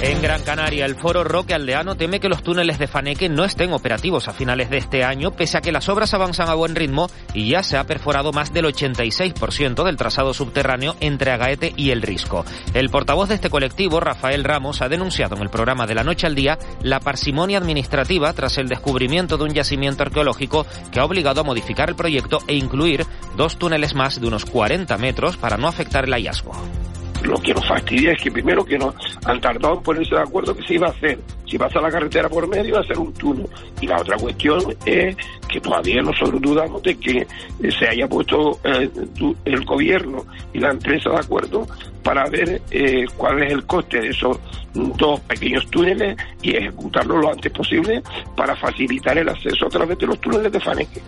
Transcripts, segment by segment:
En Gran Canaria, el Foro Roque Aldeano teme que los túneles de Faneque no estén operativos a finales de este año, pese a que las obras avanzan a buen ritmo y ya se ha perforado más del 86% del trazado subterráneo entre Agaete y El Risco. El portavoz de este colectivo, Rafael Ramos, ha denunciado en el programa de la noche al día la parsimonia administrativa tras el descubrimiento de un yacimiento arqueológico que ha obligado a modificar el proyecto e incluir dos túneles más de unos 40 metros para no afectar el hallazgo. Lo que nos fastidia es que primero que no han tardado en ponerse de acuerdo que se iba a hacer. Si pasa la carretera por medio, va a ser un túnel. Y la otra cuestión es que todavía nosotros dudamos de que se haya puesto eh, el gobierno y la empresa de acuerdo para ver eh, cuál es el coste de esos dos pequeños túneles y ejecutarlo lo antes posible para facilitar el acceso a través de los túneles de Faneque.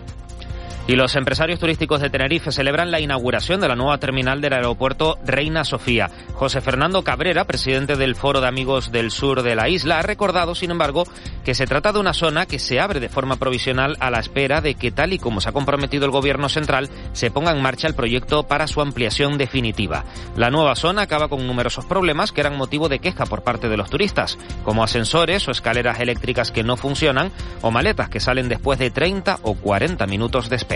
Y los empresarios turísticos de Tenerife celebran la inauguración de la nueva terminal del aeropuerto Reina Sofía. José Fernando Cabrera, presidente del Foro de Amigos del Sur de la isla, ha recordado, sin embargo, que se trata de una zona que se abre de forma provisional a la espera de que, tal y como se ha comprometido el Gobierno central, se ponga en marcha el proyecto para su ampliación definitiva. La nueva zona acaba con numerosos problemas que eran motivo de queja por parte de los turistas, como ascensores o escaleras eléctricas que no funcionan o maletas que salen después de 30 o 40 minutos de espera.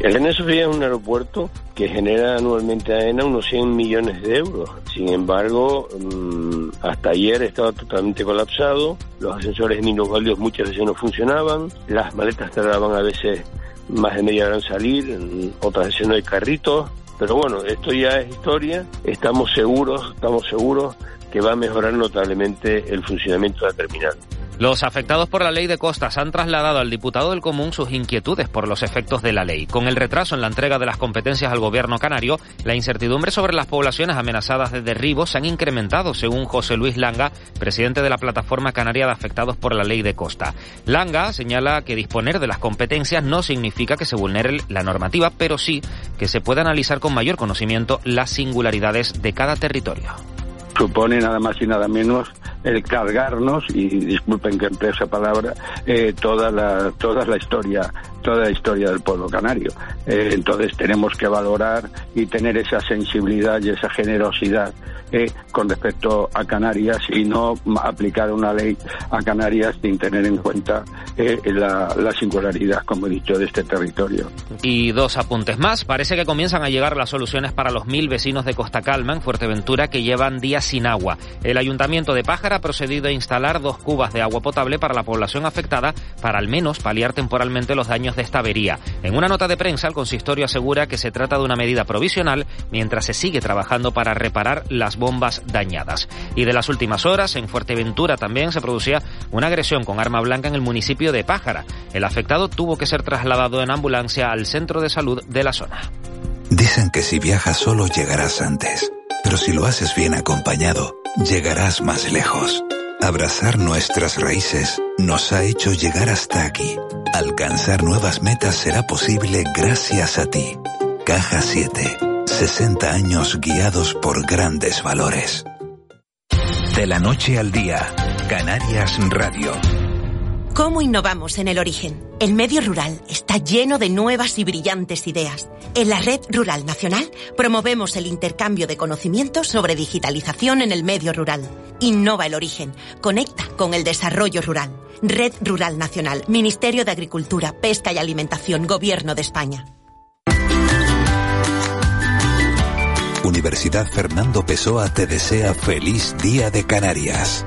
El Reina Sofía es un aeropuerto que genera anualmente a ENA unos 100 millones de euros. Sin embargo, mm, hasta ayer estaba totalmente colapsado, los ascensores minusválidos muchas veces no funcionaban, las maletas tardaban a veces más de media hora en salir, otras veces no hay carritos, pero bueno, esto ya es historia, estamos seguros, estamos seguros que va a mejorar notablemente el funcionamiento de la terminal. Los afectados por la ley de costas han trasladado al diputado del Común sus inquietudes por los efectos de la ley. Con el retraso en la entrega de las competencias al gobierno canario, la incertidumbre sobre las poblaciones amenazadas de derribo se han incrementado, según José Luis Langa, presidente de la Plataforma Canaria de Afectados por la Ley de Costa. Langa señala que disponer de las competencias no significa que se vulnere la normativa, pero sí que se pueda analizar con mayor conocimiento las singularidades de cada territorio supone nada más y nada menos el cargarnos, y disculpen que emplee esa palabra, eh, toda, la, toda la historia toda la historia del pueblo canario. Eh, entonces tenemos que valorar y tener esa sensibilidad y esa generosidad eh, con respecto a Canarias y no aplicar una ley a Canarias sin tener en cuenta eh, la, la, singularidad, como he dicho, de este territorio. Y dos apuntes más. Parece que comienzan a llegar las soluciones para los mil vecinos de Costa Calma, en Fuerteventura, que llevan días sin agua. El Ayuntamiento de Pájara ha procedido a instalar dos cubas de agua potable para la población afectada para al menos paliar temporalmente los daños de esta avería. En una nota de prensa, el consistorio asegura que se trata de una medida provisional mientras se sigue trabajando para reparar las bombas dañadas. Y de las últimas horas, en Fuerteventura también se producía una agresión con arma blanca en el municipio de Pájara. El afectado tuvo que ser trasladado en ambulancia al centro de salud de la zona. Dicen que si viajas solo llegarás antes, pero si lo haces bien acompañado, llegarás más lejos. Abrazar nuestras raíces nos ha hecho llegar hasta aquí. Alcanzar nuevas metas será posible gracias a ti. Caja 7. 60 años guiados por grandes valores. De la noche al día, Canarias Radio. ¿Cómo innovamos en el origen? El medio rural está lleno de nuevas y brillantes ideas. En la Red Rural Nacional promovemos el intercambio de conocimientos sobre digitalización en el medio rural. Innova el origen, conecta con el desarrollo rural. Red Rural Nacional, Ministerio de Agricultura, Pesca y Alimentación, Gobierno de España. Universidad Fernando Pessoa te desea feliz Día de Canarias.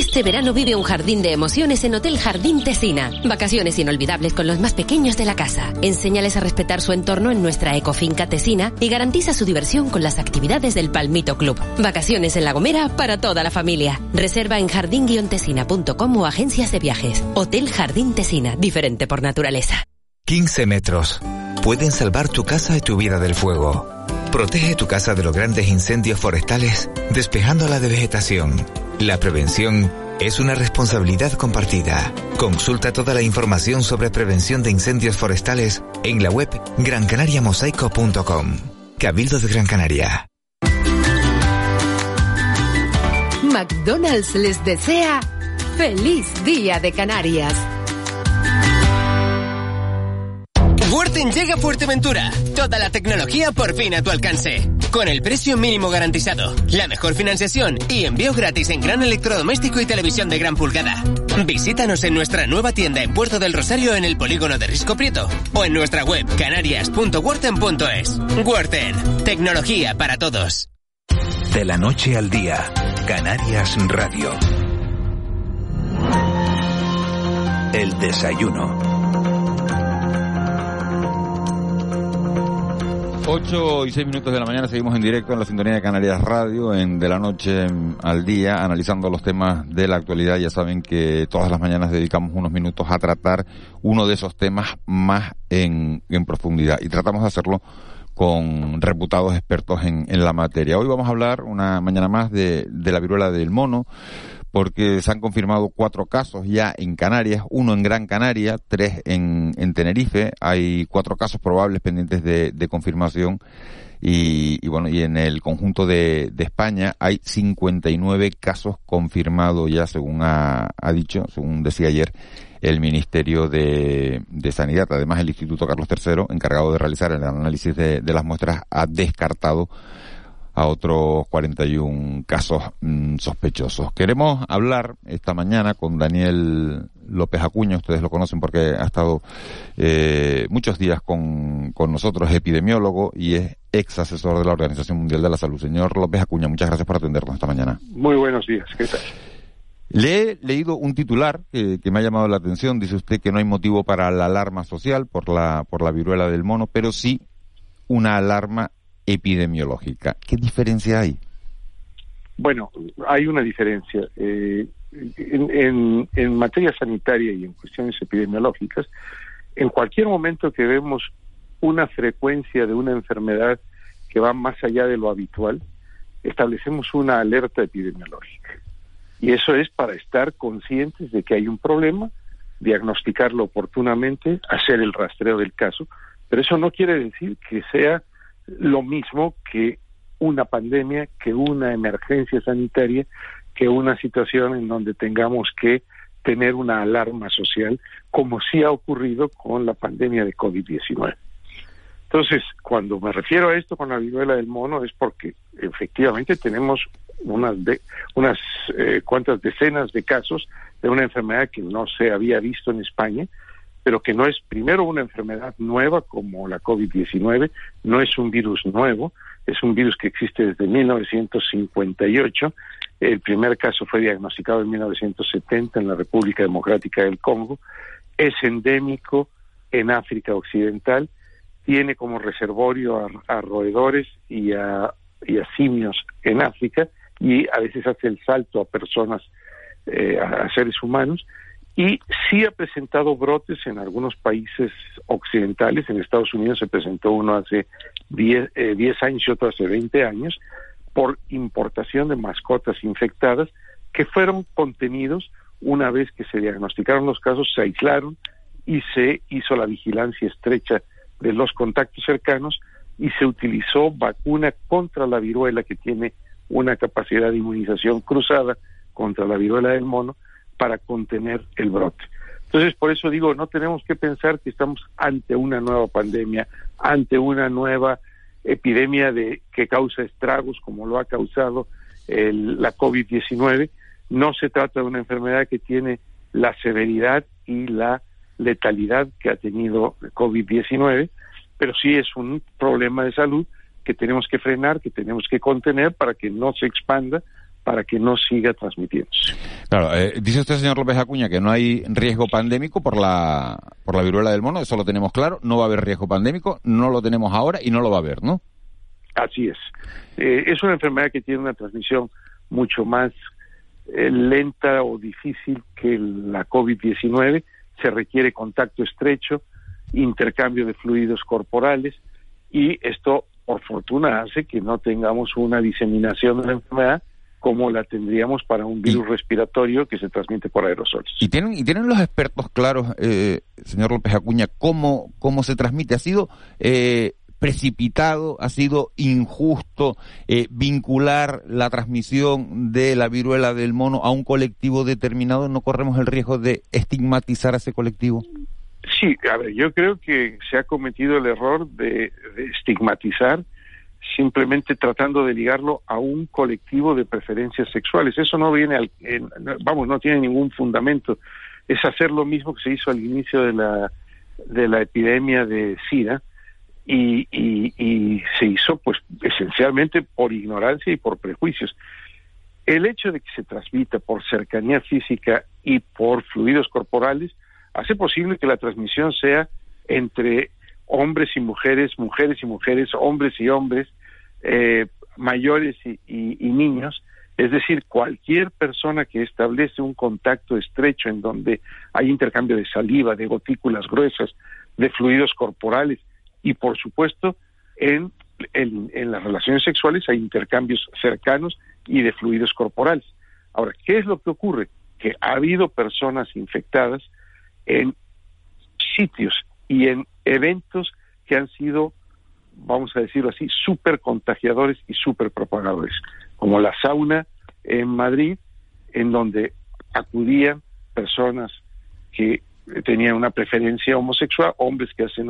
Este verano vive un jardín de emociones en Hotel Jardín Tesina. Vacaciones inolvidables con los más pequeños de la casa. Enséñales a respetar su entorno en nuestra ecofinca Tesina y garantiza su diversión con las actividades del Palmito Club. Vacaciones en La Gomera para toda la familia. Reserva en jardín-tesina.com o agencias de viajes. Hotel Jardín Tesina, diferente por naturaleza. 15 metros. Pueden salvar tu casa y tu vida del fuego. Protege tu casa de los grandes incendios forestales despejándola de vegetación. La prevención es una responsabilidad compartida. Consulta toda la información sobre prevención de incendios forestales en la web grancanariamosaico.com. Cabildo de Gran Canaria. McDonald's les desea feliz día de Canarias. Worten llega a Fuerteventura. Toda la tecnología por fin a tu alcance. Con el precio mínimo garantizado, la mejor financiación y envío gratis en gran electrodoméstico y televisión de gran pulgada. Visítanos en nuestra nueva tienda en Puerto del Rosario en el polígono de Risco Prieto o en nuestra web canarias.worten.es. Worten, tecnología para todos. De la noche al día, Canarias Radio. El desayuno. 8 y 6 minutos de la mañana seguimos en directo en la sintonía de Canarias Radio, en de la noche al día, analizando los temas de la actualidad. Ya saben que todas las mañanas dedicamos unos minutos a tratar uno de esos temas más en, en profundidad y tratamos de hacerlo con reputados expertos en, en la materia. Hoy vamos a hablar una mañana más de, de la viruela del mono porque se han confirmado cuatro casos ya en Canarias, uno en Gran Canaria, tres en, en Tenerife, hay cuatro casos probables pendientes de, de confirmación y, y, bueno, y en el conjunto de, de, España hay 59 casos confirmados ya según ha, ha dicho, según decía ayer el Ministerio de, de, Sanidad. Además, el Instituto Carlos III, encargado de realizar el análisis de, de las muestras, ha descartado a otros 41 casos mmm, sospechosos. Queremos hablar esta mañana con Daniel López Acuña, ustedes lo conocen porque ha estado eh, muchos días con, con nosotros, es epidemiólogo y es ex asesor de la Organización Mundial de la Salud. Señor López Acuña, muchas gracias por atendernos esta mañana. Muy buenos días, ¿qué tal? Le he leído un titular que, que, me ha llamado la atención. Dice usted que no hay motivo para la alarma social por la, por la viruela del mono, pero sí una alarma epidemiológica. ¿Qué diferencia hay? Bueno, hay una diferencia. Eh, en, en, en, materia sanitaria y en cuestiones epidemiológicas, en cualquier momento que vemos una frecuencia de una enfermedad que va más allá de lo habitual, establecemos una alerta epidemiológica. Y eso es para estar conscientes de que hay un problema, diagnosticarlo oportunamente, hacer el rastreo del caso, pero eso no quiere decir que sea lo mismo que una pandemia, que una emergencia sanitaria, que una situación en donde tengamos que tener una alarma social, como sí ha ocurrido con la pandemia de COVID-19. Entonces, cuando me refiero a esto con la viruela del mono es porque efectivamente tenemos unas, de, unas eh, cuantas decenas de casos de una enfermedad que no se había visto en España, pero que no es primero una enfermedad nueva como la COVID-19, no es un virus nuevo, es un virus que existe desde 1958. El primer caso fue diagnosticado en 1970 en la República Democrática del Congo. Es endémico en África Occidental. Tiene como reservorio a, roedores y a, y a, simios en África y a veces hace el salto a personas, eh, a seres humanos y sí ha presentado brotes en algunos países occidentales. En Estados Unidos se presentó uno hace 10, eh, años y otro hace 20 años por importación de mascotas infectadas que fueron contenidos una vez que se diagnosticaron los casos, se aislaron y se hizo la vigilancia estrecha de los contactos cercanos y se utilizó vacuna contra la viruela que tiene una capacidad de inmunización cruzada contra la viruela del mono para contener el brote. Entonces, por eso digo, no tenemos que pensar que estamos ante una nueva pandemia, ante una nueva epidemia de que causa estragos como lo ha causado el, la COVID-19. No se trata de una enfermedad que tiene la severidad y la letalidad que ha tenido COVID-19, pero sí es un problema de salud que tenemos que frenar, que tenemos que contener para que no se expanda, para que no siga transmitiéndose. Claro, eh, dice usted, señor López Acuña, que no hay riesgo pandémico por la, por la viruela del mono, eso lo tenemos claro, no va a haber riesgo pandémico, no lo tenemos ahora y no lo va a haber, ¿no? Así es. Eh, es una enfermedad que tiene una transmisión mucho más eh, lenta o difícil que la COVID-19, se requiere contacto estrecho, intercambio de fluidos corporales y esto, por fortuna, hace que no tengamos una diseminación de la enfermedad como la tendríamos para un virus respiratorio que se transmite por aerosoles. ¿Y tienen, y tienen los expertos claros, eh, señor López Acuña, cómo, cómo se transmite? ¿Ha sido eh, precipitado, ha sido injusto eh, vincular la transmisión de la viruela del mono a un colectivo determinado? ¿No corremos el riesgo de estigmatizar a ese colectivo? Sí, a ver, yo creo que se ha cometido el error de, estigmatizar simplemente tratando de ligarlo a un colectivo de preferencias sexuales. Eso no viene, al, vamos, no tiene ningún fundamento. Es hacer lo mismo que se hizo al inicio de la, de la epidemia de SIDA y, y se hizo pues esencialmente por ignorancia y por prejuicios. El hecho de que se transmita por cercanía física y por fluidos corporales hace posible que la transmisión sea entre hombres y mujeres, mujeres y mujeres, hombres y hombres, eh, mayores y, niños, es decir, cualquier persona que establece un contacto estrecho en donde hay intercambio de saliva, de gotículas gruesas, de fluidos corporales y, por supuesto, en, en las relaciones sexuales hay intercambios cercanos y de fluidos corporales. Ahora, ¿qué es lo que ocurre? Que ha habido personas infectadas en sitios y en eventos que han sido, vamos a decirlo así, súper contagiadores y súper propagadores, como la sauna en Madrid, en donde acudían personas que tenían una preferencia homosexual, hombres que hacen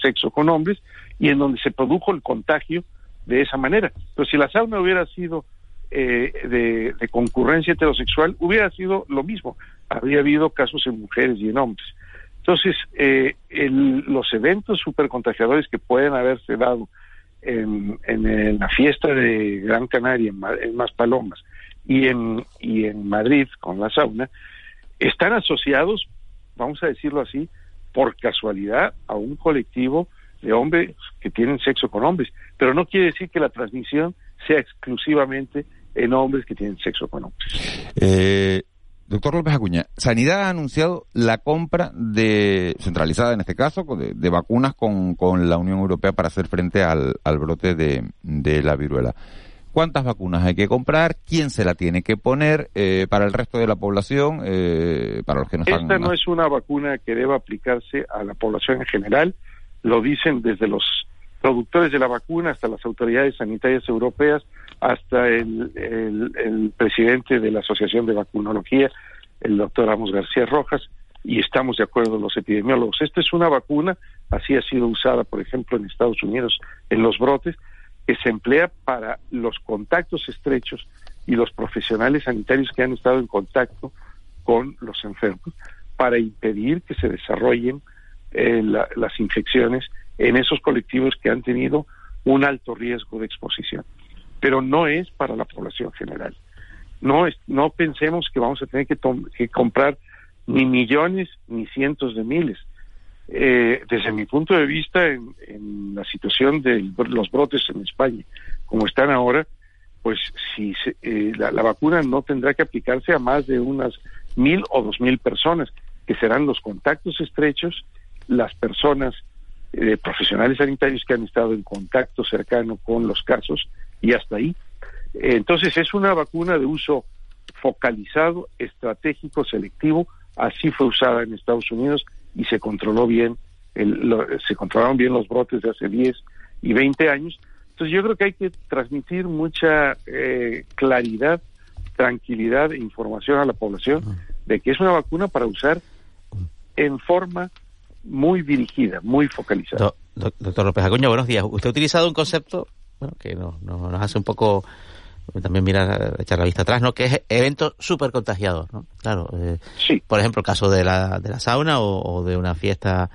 sexo con hombres, y en donde se produjo el contagio de esa manera. Pero si la sauna hubiera sido eh, de, concurrencia heterosexual, hubiera sido lo mismo. Habría habido casos en mujeres y en hombres. Entonces, eh, los eventos supercontagiadores que pueden haberse dado en, la fiesta de Gran Canaria, en, en Maspalomas, y en, y en Madrid con la sauna, están asociados, vamos a decirlo así, por casualidad a un colectivo de hombres que tienen sexo con hombres, pero no quiere decir que la transmisión sea exclusivamente en hombres que tienen sexo con hombres. Eh, doctor López Acuña, Sanidad ha anunciado la compra de, centralizada en este caso, de, vacunas con, con, la Unión Europea para hacer frente al, al brote de, de, la viruela. ¿Cuántas vacunas hay que comprar? ¿Quién se la tiene que poner eh, para el resto de la población? Eh, para los que no Esta no es una vacuna que deba aplicarse a la población en general. Lo dicen desde los productores de la vacuna hasta las autoridades sanitarias europeas hasta el, presidente de la Asociación de Vacunología, el doctor Ramos García Rojas, y estamos de acuerdo los epidemiólogos. Esta es una vacuna, así ha sido usada, por ejemplo, en Estados Unidos en los brotes, que se emplea para los contactos estrechos y los profesionales sanitarios que han estado en contacto con los enfermos para impedir que se desarrollen eh, las infecciones en esos colectivos que han tenido un alto riesgo de exposición pero no es para la población general. No, es, no pensemos que vamos a tener que, que comprar ni millones ni cientos de miles. Eh, desde mi punto de vista, en, la situación de los brotes en España, como están ahora, pues si eh, la, vacuna no tendrá que aplicarse a más de unas mil o dos mil personas, que serán los contactos estrechos, las personas eh, profesionales sanitarios que han estado en contacto cercano con los casos y hasta ahí. Entonces es una vacuna de uso focalizado, estratégico, selectivo. Así fue usada en Estados Unidos y se controló bien, se controlaron bien los brotes de hace 10 y 20 años. Entonces yo creo que hay que transmitir mucha eh, claridad, tranquilidad e información a la población de que es una vacuna para usar en forma muy dirigida, muy focalizada. doctor López Acuña, buenos días. Usted ha utilizado un concepto bueno, que nos, nos hace un poco también mirar, echar la vista atrás, ¿no? Que es eventos súper contagiados, ¿no? Claro. Eh, sí. Por ejemplo, el caso de la, de la sauna o, de una fiesta,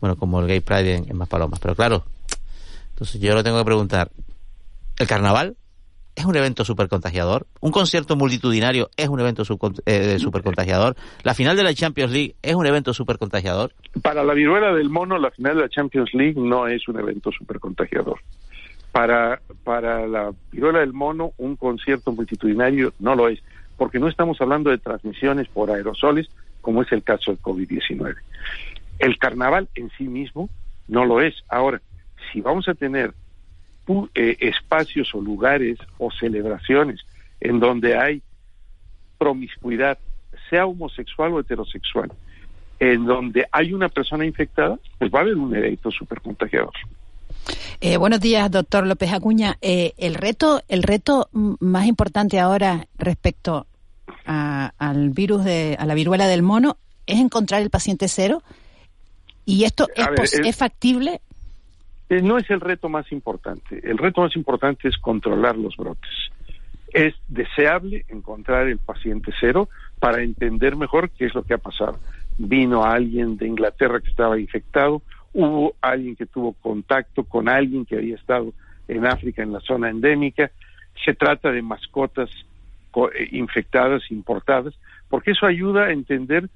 bueno, como el Gay Pride en, en Maspalomas. Pero claro, entonces yo lo tengo que preguntar, ¿el carnaval es un evento supercontagiador. Un concierto multitudinario es un evento eh, supercontagiador. La final de la Champions League es un evento supercontagiador. Para la viruela del mono, la final de la Champions League no es un evento supercontagiador. Para, para la viruela del mono, un concierto multitudinario no lo es, porque no estamos hablando de transmisiones por aerosoles, como es el caso del COVID-19. El carnaval en sí mismo no lo es. Ahora, si vamos a tener eh, espacios o lugares o celebraciones en donde hay promiscuidad, sea homosexual o heterosexual, en donde hay una persona infectada, pues va a haber un evento súper contagiador. Eh, buenos días, doctor López Acuña. Eh, el reto, el reto más importante ahora respecto al virus de, a la viruela del mono es encontrar el paciente cero. ¿Y esto es, es factible? Eh, no es el reto más importante. El reto más importante es controlar los brotes. Es deseable encontrar el paciente cero para entender mejor qué es lo que ha pasado. Vino alguien de Inglaterra que estaba infectado, hubo alguien que tuvo contacto con alguien que había estado en África en la zona endémica, se trata de mascotas eh, infectadas, importadas, porque eso ayuda a entender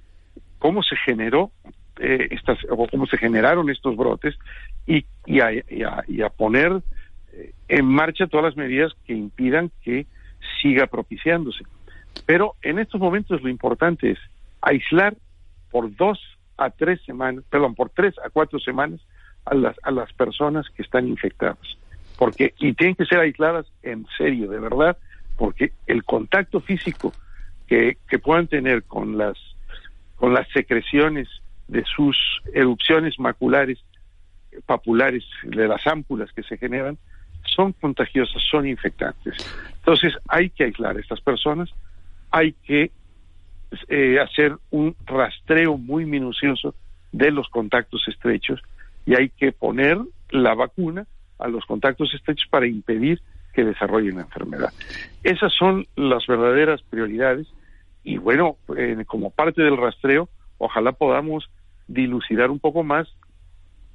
cómo se generó eh, estas o cómo se generaron estos brotes y, y, a, poner eh, en marcha todas las medidas que impidan que siga propiciándose. Pero en estos momentos lo importante es aislar por dos a tres semanas, perdón, por tres a cuatro semanas a las, a las personas que están infectadas. Porque, y tienen que ser aisladas en serio, de verdad, porque el contacto físico que, que puedan tener con las, con las secreciones de sus erupciones maculares papulares, de las ámpulas que se generan, son contagiosas, son infectantes. Entonces hay que aislar a estas personas, hay que eh, hacer un rastreo muy minucioso de los contactos estrechos y hay que poner la vacuna a los contactos estrechos para impedir que desarrollen la enfermedad. Esas son las verdaderas prioridades y bueno, eh, como parte del rastreo, ojalá podamos dilucidar un poco más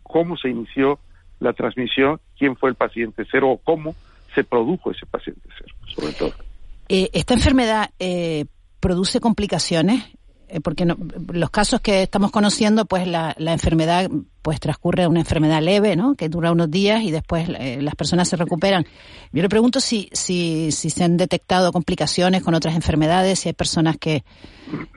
cómo se inició la transmisión, quién fue el paciente cero o cómo se produjo ese paciente cero, sobre todo. Eh, ¿Esta enfermedad eh, produce complicaciones? Eh, porque los casos que estamos conociendo, pues la, enfermedad pues transcurre una enfermedad leve, ¿no? Que dura unos días y después las personas se recuperan. Yo le pregunto si, si, si se han detectado complicaciones con otras enfermedades, si hay personas que,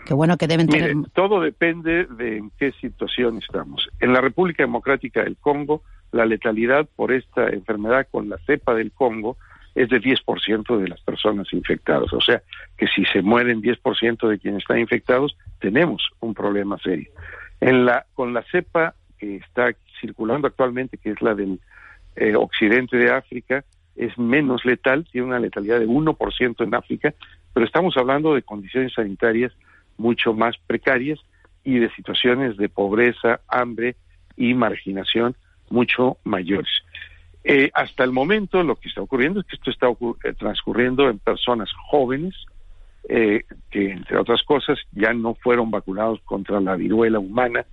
que bueno, que deben tener... todo depende de en qué situación estamos. En la República Democrática del Congo, la letalidad por esta enfermedad con la cepa del Congo es de 10% de las personas infectadas. O sea, que si se mueren 10% de quienes están infectados, tenemos un problema serio. En la, con la cepa que está circulando actualmente, que es la del eh, occidente de África, es menos letal, tiene una letalidad de 1% en África, pero estamos hablando de condiciones sanitarias mucho más precarias y de situaciones de pobreza, hambre y marginación mucho mayores. Eh, hasta el momento lo que está ocurriendo es que esto está eh, transcurriendo en personas jóvenes eh, que, entre otras cosas, ya no fueron vacunados contra la viruela humana,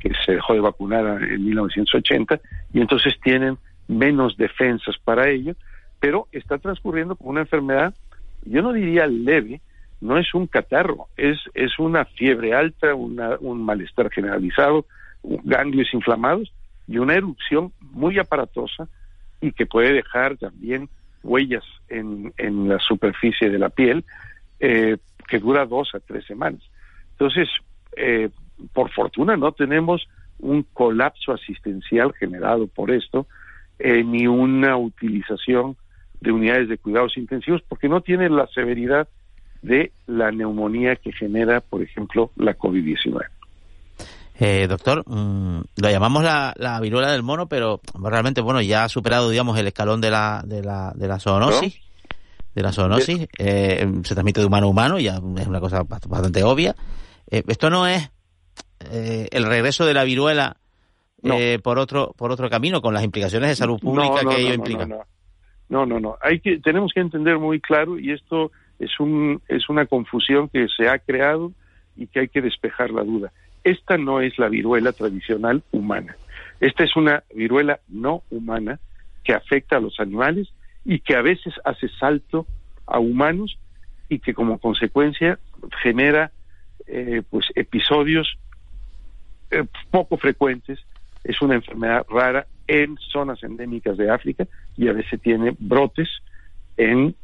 que se dejó de vacunar en 1980, y entonces tienen menos defensas para ello, pero está transcurriendo con una enfermedad, yo no diría leve, no es un catarro, es, es una fiebre alta, un malestar generalizado, ganglios inflamados y una erupción muy aparatosa y que puede dejar también huellas en, en la superficie de la piel eh, que dura dos a tres semanas. Entonces, eh, por fortuna no tenemos un colapso asistencial generado por esto, eh, ni una utilización de unidades de cuidados intensivos, porque no tiene la severidad de la neumonía que genera, por ejemplo, la COVID-19. Eh, doctor, mm, lo llamamos la, viruela del mono, pero realmente, bueno, ya ha superado, digamos, el escalón de la, de la, de la zoonosis. De la zoonosis. Eh, se transmite de humano a humano, ya es una cosa bastante obvia. Eh, esto no es el regreso de la viruela por otro por otro camino, con las implicaciones de salud pública que ello implica. No, no, no. Hay que, tenemos que entender muy claro, y esto es, un, es una confusión que se ha creado y que hay que despejar la duda esta no es la viruela tradicional humana. Esta es una viruela no humana que afecta a los animales y que a veces hace salto a humanos y que como consecuencia genera eh, pues episodios eh, poco frecuentes. Es una enfermedad rara en zonas endémicas de África y a veces tiene brotes en,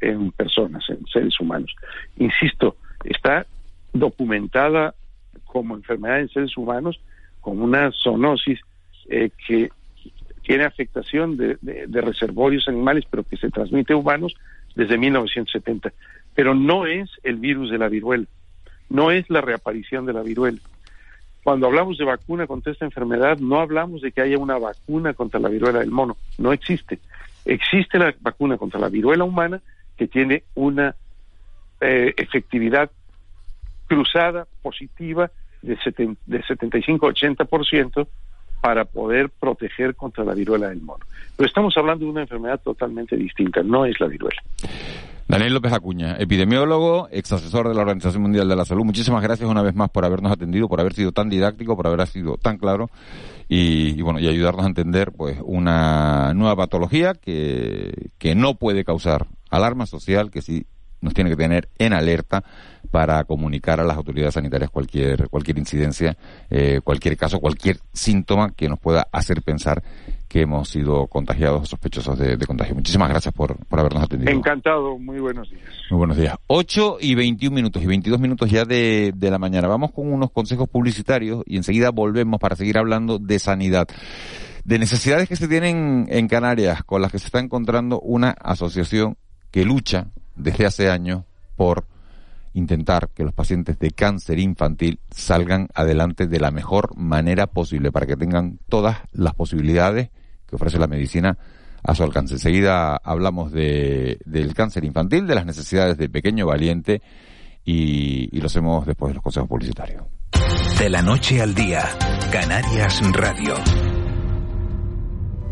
en personas, en seres humanos. Insisto, está documentada como enfermedad en seres humanos con una zoonosis eh, que tiene afectación de, de, reservorios animales, pero que se transmite a humanos desde 1970. Pero no es el virus de la viruela, no es la reaparición de la viruela. Cuando hablamos de vacuna contra esta enfermedad, no hablamos de que haya una vacuna contra la viruela del mono, no existe. Existe la vacuna contra la viruela humana que tiene una eh, efectividad cruzada positiva de, de 75-80% para poder proteger contra la viruela del mono. Pero estamos hablando de una enfermedad totalmente distinta, no es la viruela. Daniel López Acuña, epidemiólogo, ex asesor de la Organización Mundial de la Salud. Muchísimas gracias una vez más por habernos atendido, por haber sido tan didáctico, por haber sido tan claro y, bueno y ayudarnos a entender pues una nueva patología que, que no puede causar alarma social, que sí nos tiene que tener en alerta para comunicar a las autoridades sanitarias cualquier cualquier incidencia, eh, cualquier caso, cualquier síntoma que nos pueda hacer pensar que hemos sido contagiados o sospechosos de, contagio. Muchísimas gracias por, por habernos atendido. Encantado, muy buenos días. Muy buenos días. 8 y 21 minutos y 22 minutos ya de, de la mañana. Vamos con unos consejos publicitarios y enseguida volvemos para seguir hablando de sanidad de necesidades que se tienen en Canarias, con las que se está encontrando una asociación que lucha desde hace años por intentar que los pacientes de cáncer infantil salgan adelante de la mejor manera posible para que tengan todas las posibilidades que ofrece la medicina a su alcance. Enseguida hablamos de, del cáncer infantil, de las necesidades del pequeño valiente y, y lo hacemos después de los consejos publicitarios. De la noche al día, Canarias Radio.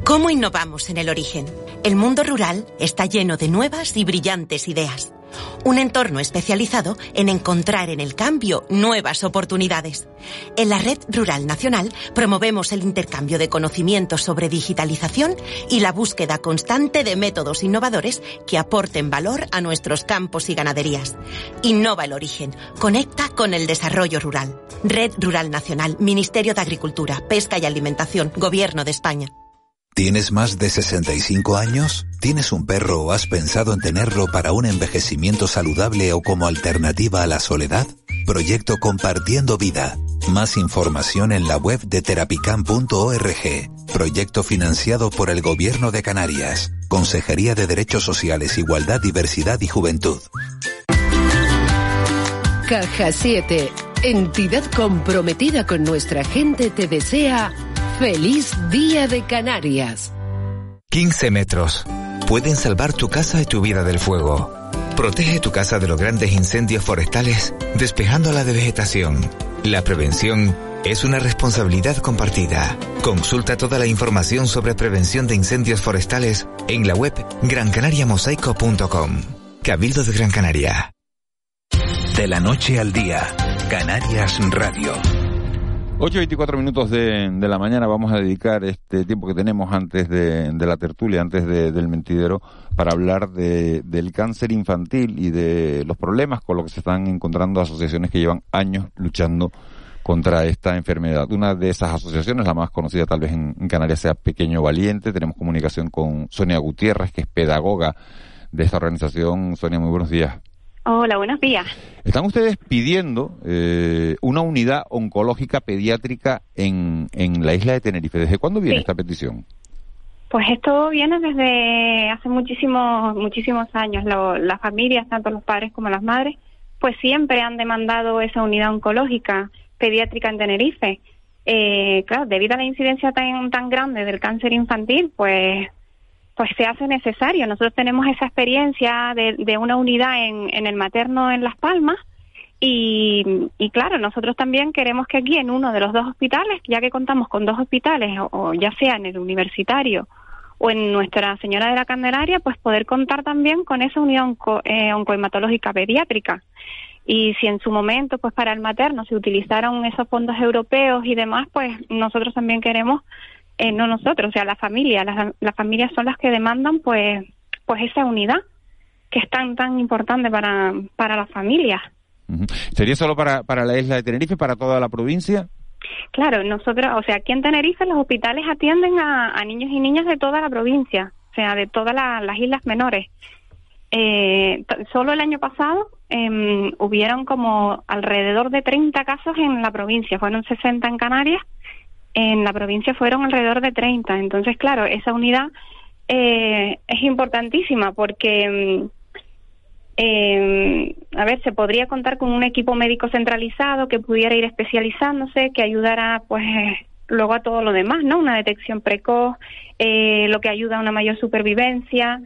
¿Cómo innovamos en el origen? El mundo rural está lleno de nuevas y brillantes ideas. Un entorno especializado en encontrar en el cambio nuevas oportunidades. En la Red Rural Nacional promovemos el intercambio de conocimientos sobre digitalización y la búsqueda constante de métodos innovadores que aporten valor a nuestros campos y ganaderías. Innova el origen. Conecta con el desarrollo rural. Red Rural Nacional, Ministerio de Agricultura, Pesca y Alimentación, Gobierno de España. ¿Tienes más de 65 años? ¿Tienes un perro o has pensado en tenerlo para un envejecimiento saludable o como alternativa a la soledad? Proyecto Compartiendo Vida. Más información en la web de terapicam.org. Proyecto financiado por el Gobierno de Canarias. Consejería de Derechos Sociales, Igualdad, Diversidad y Juventud. Caja 7. Entidad comprometida con nuestra gente te desea Feliz Día de Canarias. 15 metros. Pueden salvar tu casa y tu vida del fuego. Protege tu casa de los grandes incendios forestales despejándola de vegetación. La prevención es una responsabilidad compartida. Consulta toda la información sobre prevención de incendios forestales en la web grancanariamosaico.com. Cabildo de Gran Canaria. De la noche al día, Canarias Radio. 8.24 minutos de, la mañana vamos a dedicar este tiempo que tenemos antes de, de la tertulia, antes del mentidero, para hablar de, del cáncer infantil y de los problemas con los que se están encontrando asociaciones que llevan años luchando contra esta enfermedad. Una de esas asociaciones, la más conocida tal vez en, en Canarias, sea Pequeño Valiente. Tenemos comunicación con Sonia Gutiérrez, que es pedagoga de esta organización. Sonia, muy buenos días. Hola, buenos días. Están ustedes pidiendo eh, una unidad oncológica pediátrica en, en la isla de Tenerife. ¿Desde cuándo viene esta petición? Pues esto viene desde hace muchísimos muchísimos años. las familias, tanto los padres como las madres, pues siempre han demandado esa unidad oncológica pediátrica en Tenerife. Eh, claro, debido a la incidencia tan tan grande del cáncer infantil, pues pues se hace necesario. Nosotros tenemos esa experiencia de, una unidad en, el materno en Las Palmas y, claro, nosotros también queremos que aquí en uno de los dos hospitales, ya que contamos con dos hospitales, o, ya sea en el universitario o en Nuestra Señora de la Candelaria, pues poder contar también con esa unidad onco, eh, oncohematológica pediátrica. Y si en su momento, pues para el materno se utilizaron esos fondos europeos y demás, pues nosotros también queremos eh, no nosotros, o sea, la familia. Las, familias son las que demandan, pues, pues esa unidad que es tan tan importante para, para las familias. ¿Sería solo para, para la isla de Tenerife, para toda la provincia? Claro, nosotros, o sea, aquí en Tenerife los hospitales atienden a, a niños y niñas de toda la provincia, o sea, de todas las islas menores. Eh, solo el año pasado eh, hubieron como alrededor de 30 casos en la provincia, fueron 60 en Canarias, en la provincia fueron alrededor de 30. Entonces, claro, esa unidad eh, es importantísima porque, eh, a ver, se podría contar con un equipo médico centralizado que pudiera ir especializándose, que ayudara, pues, luego a todo lo demás, ¿no? Una detección precoz, eh, lo que ayuda a una mayor supervivencia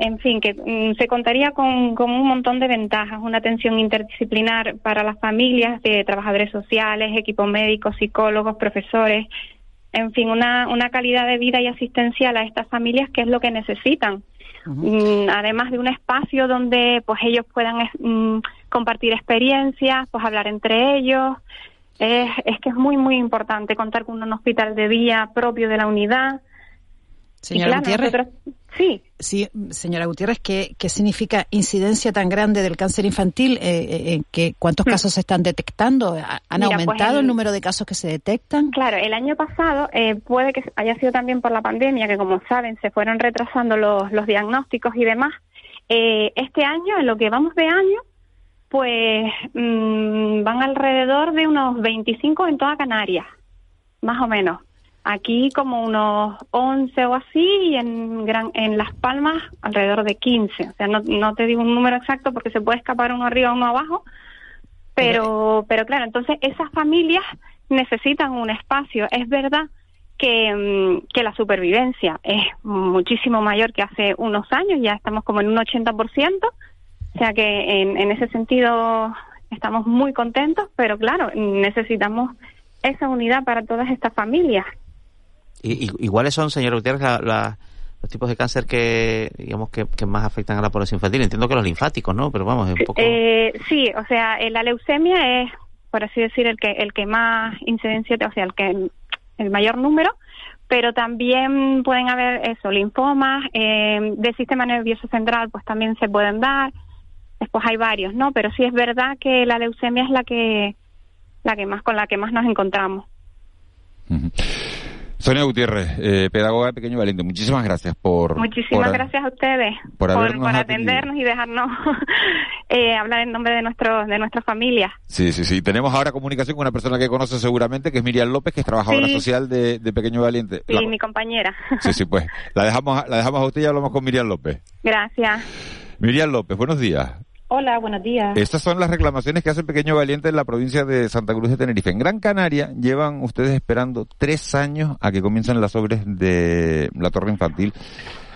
en fin, que mm, se contaría con, un montón de ventajas, una atención interdisciplinar para las familias, de trabajadores sociales, equipos médicos, psicólogos, profesores, en fin, una, una calidad de vida y asistencial a estas familias que es lo que necesitan. Mm, además de un espacio donde pues ellos puedan mm, compartir experiencias, pues hablar entre ellos. Es, es que es muy, muy importante contar con un hospital de día propio de la unidad Señora Gutiérrez. Sí. Sí, señora Gutiérrez, ¿qué, ¿qué, significa incidencia tan grande del cáncer infantil? Eh, eh, que, ¿Cuántos hmm. casos se están detectando? ¿Han pues aumentado el, número de casos que se detectan? Claro, el año pasado eh, puede que haya sido también por la pandemia, que como saben se fueron retrasando los, los diagnósticos y demás. este año, en lo que vamos de año, pues mmm, van alrededor de unos 25 en toda Canarias, más o menos. Aquí como unos 11 o así y en, gran, en Las Palmas alrededor de 15. O sea, no, no te digo un número exacto porque se puede escapar uno arriba uno abajo, pero, pero claro, entonces esas familias necesitan un espacio. Es verdad que, mm, que la supervivencia es muchísimo mayor que hace unos años, ya estamos como en un 80%, o sea que en, en ese sentido estamos muy contentos, pero claro, necesitamos esa unidad para todas estas familias ¿Y, iguales son, señor Gutiérrez, los tipos de cáncer que, digamos, que, más afectan a la población infantil? Entiendo que los linfáticos, ¿no? Pero vamos, es un poco... Eh, sí, o sea, la leucemia es, por así decir, el que, el que más incidencia, o sea, el que el mayor número, pero también pueden haber eso, linfomas, eh, del sistema nervioso central, pues también se pueden dar. Después hay varios, ¿no? Pero sí es verdad que la leucemia es la que, la que más, con la que más nos encontramos. Sonia Gutiérrez, eh, pedagoga de Pequeño Valiente, muchísimas gracias por... Muchísimas gracias a ustedes por, atendernos y dejarnos eh, hablar en nombre de, nuestro, de nuestra familia. Sí, sí, sí. Tenemos ahora comunicación con una persona que conoce seguramente, que es Miriam López, que es trabajadora social de, Pequeño Valiente. Sí, mi compañera. Sí, sí, pues. La dejamos, la dejamos a usted y hablamos con Miriam López. Gracias. Miriam López, buenos días. Hola, buenos días. Estas son las reclamaciones que hace el Pequeño Valiente en la provincia de Santa Cruz de Tenerife. En Gran Canaria llevan ustedes esperando tres años a que comiencen las obras de la torre infantil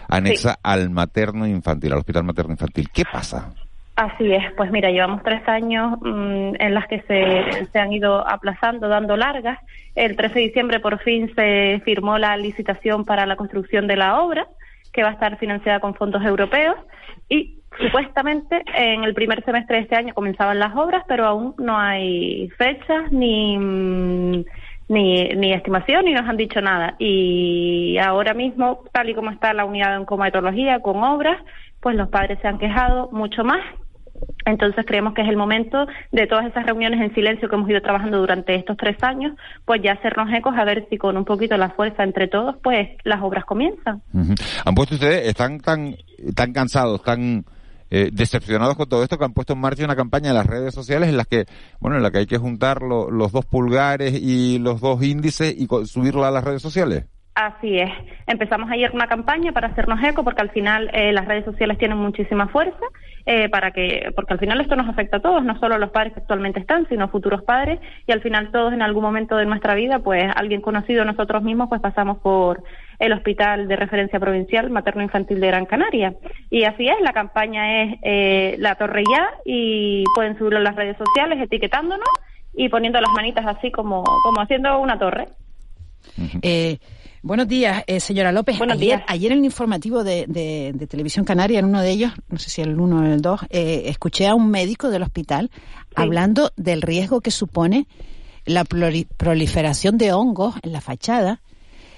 anexa al materno infantil, al hospital materno infantil. ¿Qué pasa? Así es, pues mira, llevamos tres años mm, en las que se, se han ido aplazando, dando largas. El 13 de diciembre por fin se firmó la licitación para la construcción de la obra, que va a estar financiada con fondos europeos. Y Supuestamente en el primer semestre de este año comenzaban las obras, pero aún no hay fechas ni, ni estimación ni nos han dicho nada. Y ahora mismo, tal y como está la unidad de oncomatología con obras, pues los padres se han quejado mucho más. Entonces creemos que es el momento de todas esas reuniones en silencio que hemos ido trabajando durante estos tres años, pues ya hacernos ecos a ver si con un poquito la fuerza entre todos, pues las obras comienzan. Han puesto ustedes, están tan, tan cansados, tan eh, decepcionados con todo esto que han puesto en marcha una campaña en las redes sociales en las que, bueno, en la que hay que juntar los dos pulgares y los dos índices y subirlo a las redes sociales. Así es. Empezamos ayer una campaña para hacernos eco porque al final eh, las redes sociales tienen muchísima fuerza eh, para que porque al final esto nos afecta a todos, no solo a los padres que actualmente están, sino futuros padres y al final todos en algún momento de nuestra vida, pues alguien conocido nosotros mismos, pues pasamos por el Hospital de Referencia Provincial Materno Infantil de Gran Canaria. Y así es, la campaña es eh, La Torre Ya y pueden subirlo en las redes sociales etiquetándonos y poniendo las manitas así como, como haciendo una torre. Eh, Buenos días, eh, señora López. Buenos ayer, días. ayer en el informativo de, Televisión Canaria, en uno de ellos, no sé si el uno o el dos, eh, escuché a un médico del hospital hablando del riesgo que supone la proliferación de hongos en la fachada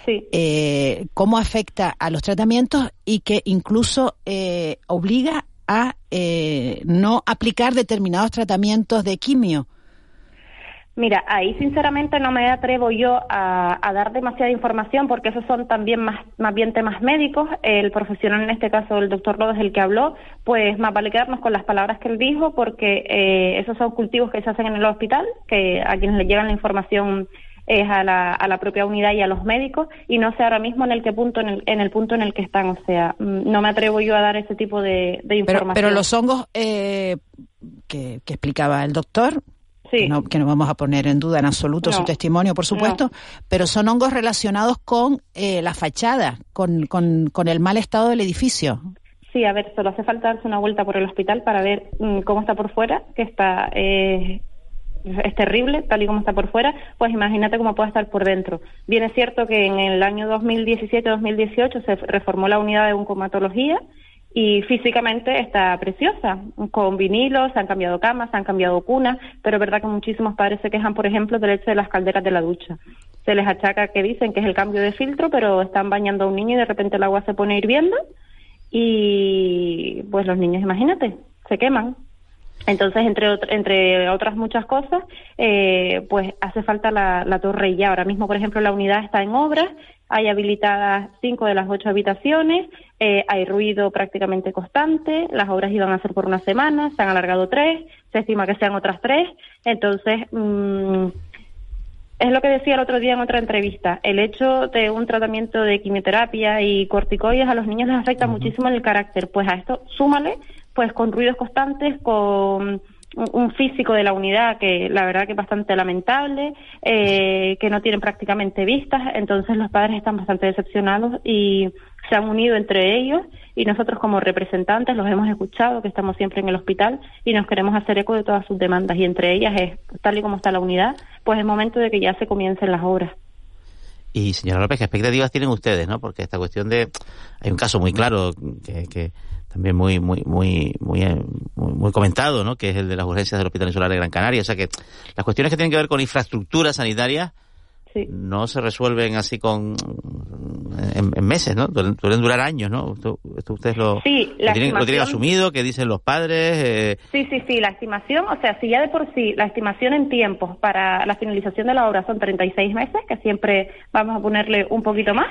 eh, cómo afecta a los tratamientos y que incluso eh, obliga a eh, no aplicar determinados tratamientos de quimio. Mira, ahí sinceramente no me atrevo yo a, dar demasiada información porque esos son también más, más bien temas médicos. El profesional, en este caso el doctor Lodo es el que habló, pues más vale quedarnos con las palabras que él dijo porque eh, esos son cultivos que se hacen en el hospital, que a quienes le llegan la información es a la, a la propia unidad y a los médicos y no sé ahora mismo en el que punto en el, en el punto en el que están o sea mm, no me atrevo yo a dar ese tipo de, información pero, los hongos eh, que, que explicaba el doctor que, no, vamos a poner en duda en absoluto su testimonio, por supuesto, pero son hongos relacionados con eh, la fachada, con, con, con, el mal estado del edificio. Sí, a ver, solo hace falta darse una vuelta por el hospital para ver mm, cómo está por fuera, que está eh, es terrible, tal y como está por fuera, pues imagínate cómo puede estar por dentro. Bien es cierto que en el año 2017-2018 se reformó la unidad de oncomatología y físicamente está preciosa, con vinilos, se han cambiado camas, se han cambiado cunas, pero es verdad que muchísimos padres se quejan, por ejemplo, del hecho de las calderas de la ducha. Se les achaca que dicen que es el cambio de filtro, pero están bañando a un niño y de repente el agua se pone hirviendo y pues los niños, imagínate, se queman. Entonces, entre, entre otras muchas cosas, eh, pues hace falta la, la torre ya. Ahora mismo, por ejemplo, la unidad está en obras, hay habilitadas cinco de las ocho habitaciones, eh, hay ruido prácticamente constante, las obras iban a ser por una semana, se han alargado tres, se estima que sean otras tres, entonces mm, es lo que decía el otro día en otra entrevista, el hecho de un tratamiento de quimioterapia y corticoides a los niños les afecta muchísimo en el carácter, pues a esto súmale pues con ruidos constantes, con un físico de la unidad que la verdad que es bastante lamentable, eh, que no tienen prácticamente vistas, entonces los padres están bastante decepcionados y se han unido entre ellos. Y nosotros como representantes los hemos escuchado, que estamos siempre en el hospital y nos queremos hacer eco de todas sus demandas. Y entre ellas es, tal y como está la unidad, pues es momento de que ya se comiencen las obras. Y señora López, ¿qué expectativas tienen ustedes, no? Porque esta cuestión de, hay un caso muy claro que, que también muy muy muy muy muy, comentado, ¿no? Que es el de las urgencias del Hospital Insular de Gran Canaria. O sea que las cuestiones que tienen que ver con infraestructura sanitaria no se resuelven así con en, meses, ¿no? Suelen durar años, ¿no? Esto, ustedes lo, tienen, asumido, que dicen los padres. Eh... Sí, sí, sí. La estimación, o sea, si ya de por sí la estimación en tiempos para la finalización de la obra son 36 meses, que siempre vamos a ponerle un poquito más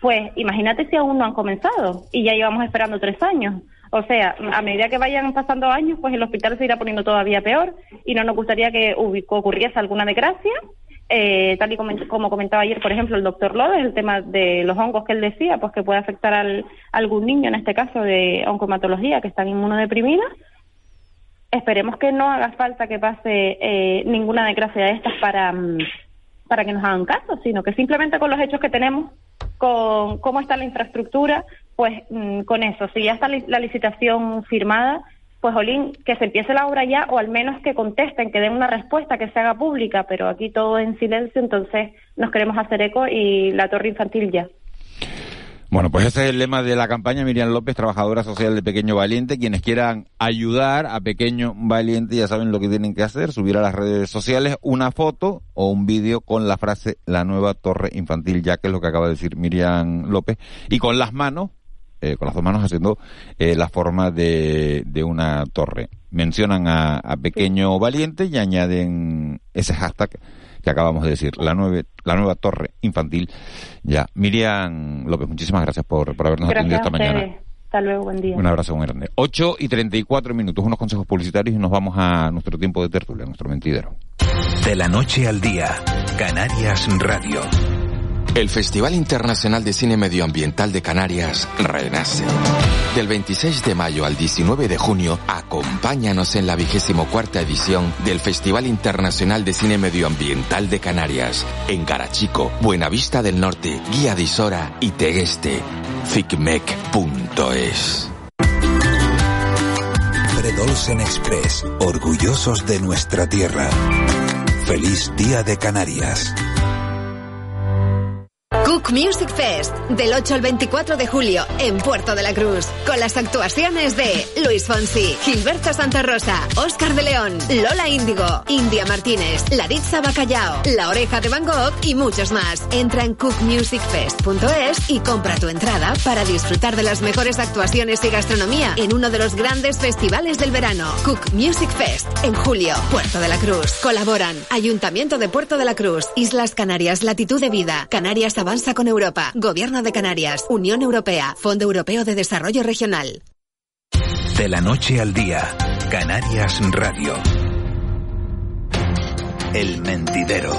pues imagínate si aún no han comenzado y ya llevamos esperando tres años. O sea, a medida que vayan pasando años, pues el hospital se irá poniendo todavía peor y no nos gustaría que ocurriese alguna desgracia. Eh, tal y como, comentaba ayer, por ejemplo, el doctor López, el tema de los hongos que él decía, pues que puede afectar al, a algún niño, en este caso de oncomatología, que están inmunodeprimidas. Esperemos que no haga falta que pase eh, ninguna desgracia de estas para, mm, para que nos hagan caso, sino que simplemente con los hechos que tenemos con cómo está la infraestructura, pues mm, con eso, si ya está la licitación firmada, pues Olin, que se empiece la obra ya o al menos que contesten, que den una respuesta, que se haga pública, pero aquí todo en silencio, entonces nos queremos hacer eco y la torre infantil ya. Bueno, pues ese es el lema de la campaña Miriam López, trabajadora social de Pequeño Valiente. Quienes quieran ayudar a Pequeño Valiente ya saben lo que tienen que hacer, subir a las redes sociales una foto o un vídeo con la frase la nueva torre infantil, ya que es lo que acaba de decir Miriam López, y con las manos, eh, con las dos manos haciendo eh, la forma de, de una torre. Mencionan a, a Pequeño Valiente y añaden ese hashtag que acabamos de decir, la, nueve, la nueva torre infantil. Ya, Miriam López, muchísimas gracias por, por habernos atendido esta mañana. Hasta luego, buen día. Un abrazo muy grande. 8 y 34 minutos, unos consejos publicitarios y nos vamos a nuestro tiempo de tertulia, nuestro mentidero. De la noche al día, Canarias Radio. El Festival Internacional de Cine Medioambiental de Canarias renace. Del 26 de mayo al 19 de junio, acompáñanos en la vigésimo cuarta edición del Festival Internacional de Cine Medioambiental de Canarias, en Garachico, Buenavista del Norte, Guía de Isora y Tegueste. ficmec.es Fredolsen Express, orgullosos de nuestra tierra. Feliz Día de Canarias. Cook Music Fest, del 8 al 24 de julio, en Puerto de la Cruz, con las actuaciones de Luis Fonsi, Gilberto Santa Rosa, Oscar de León, Lola Índigo, India Martínez, Laritza Bacallao, La Oreja de Van Gogh y muchos más. Entra en cookmusicfest.es y compra tu entrada para disfrutar de las mejores actuaciones y gastronomía en uno de los grandes festivales del verano. Cook Music Fest, en julio, Puerto de la Cruz. Colaboran Ayuntamiento de Puerto de la Cruz, Islas Canarias, Latitud de Vida, Canarias Avanza con Europa, Gobierno de Canarias, Unión Europea, Fondo Europeo de Desarrollo Regional. De la noche al día, Canarias Radio. El mentidero.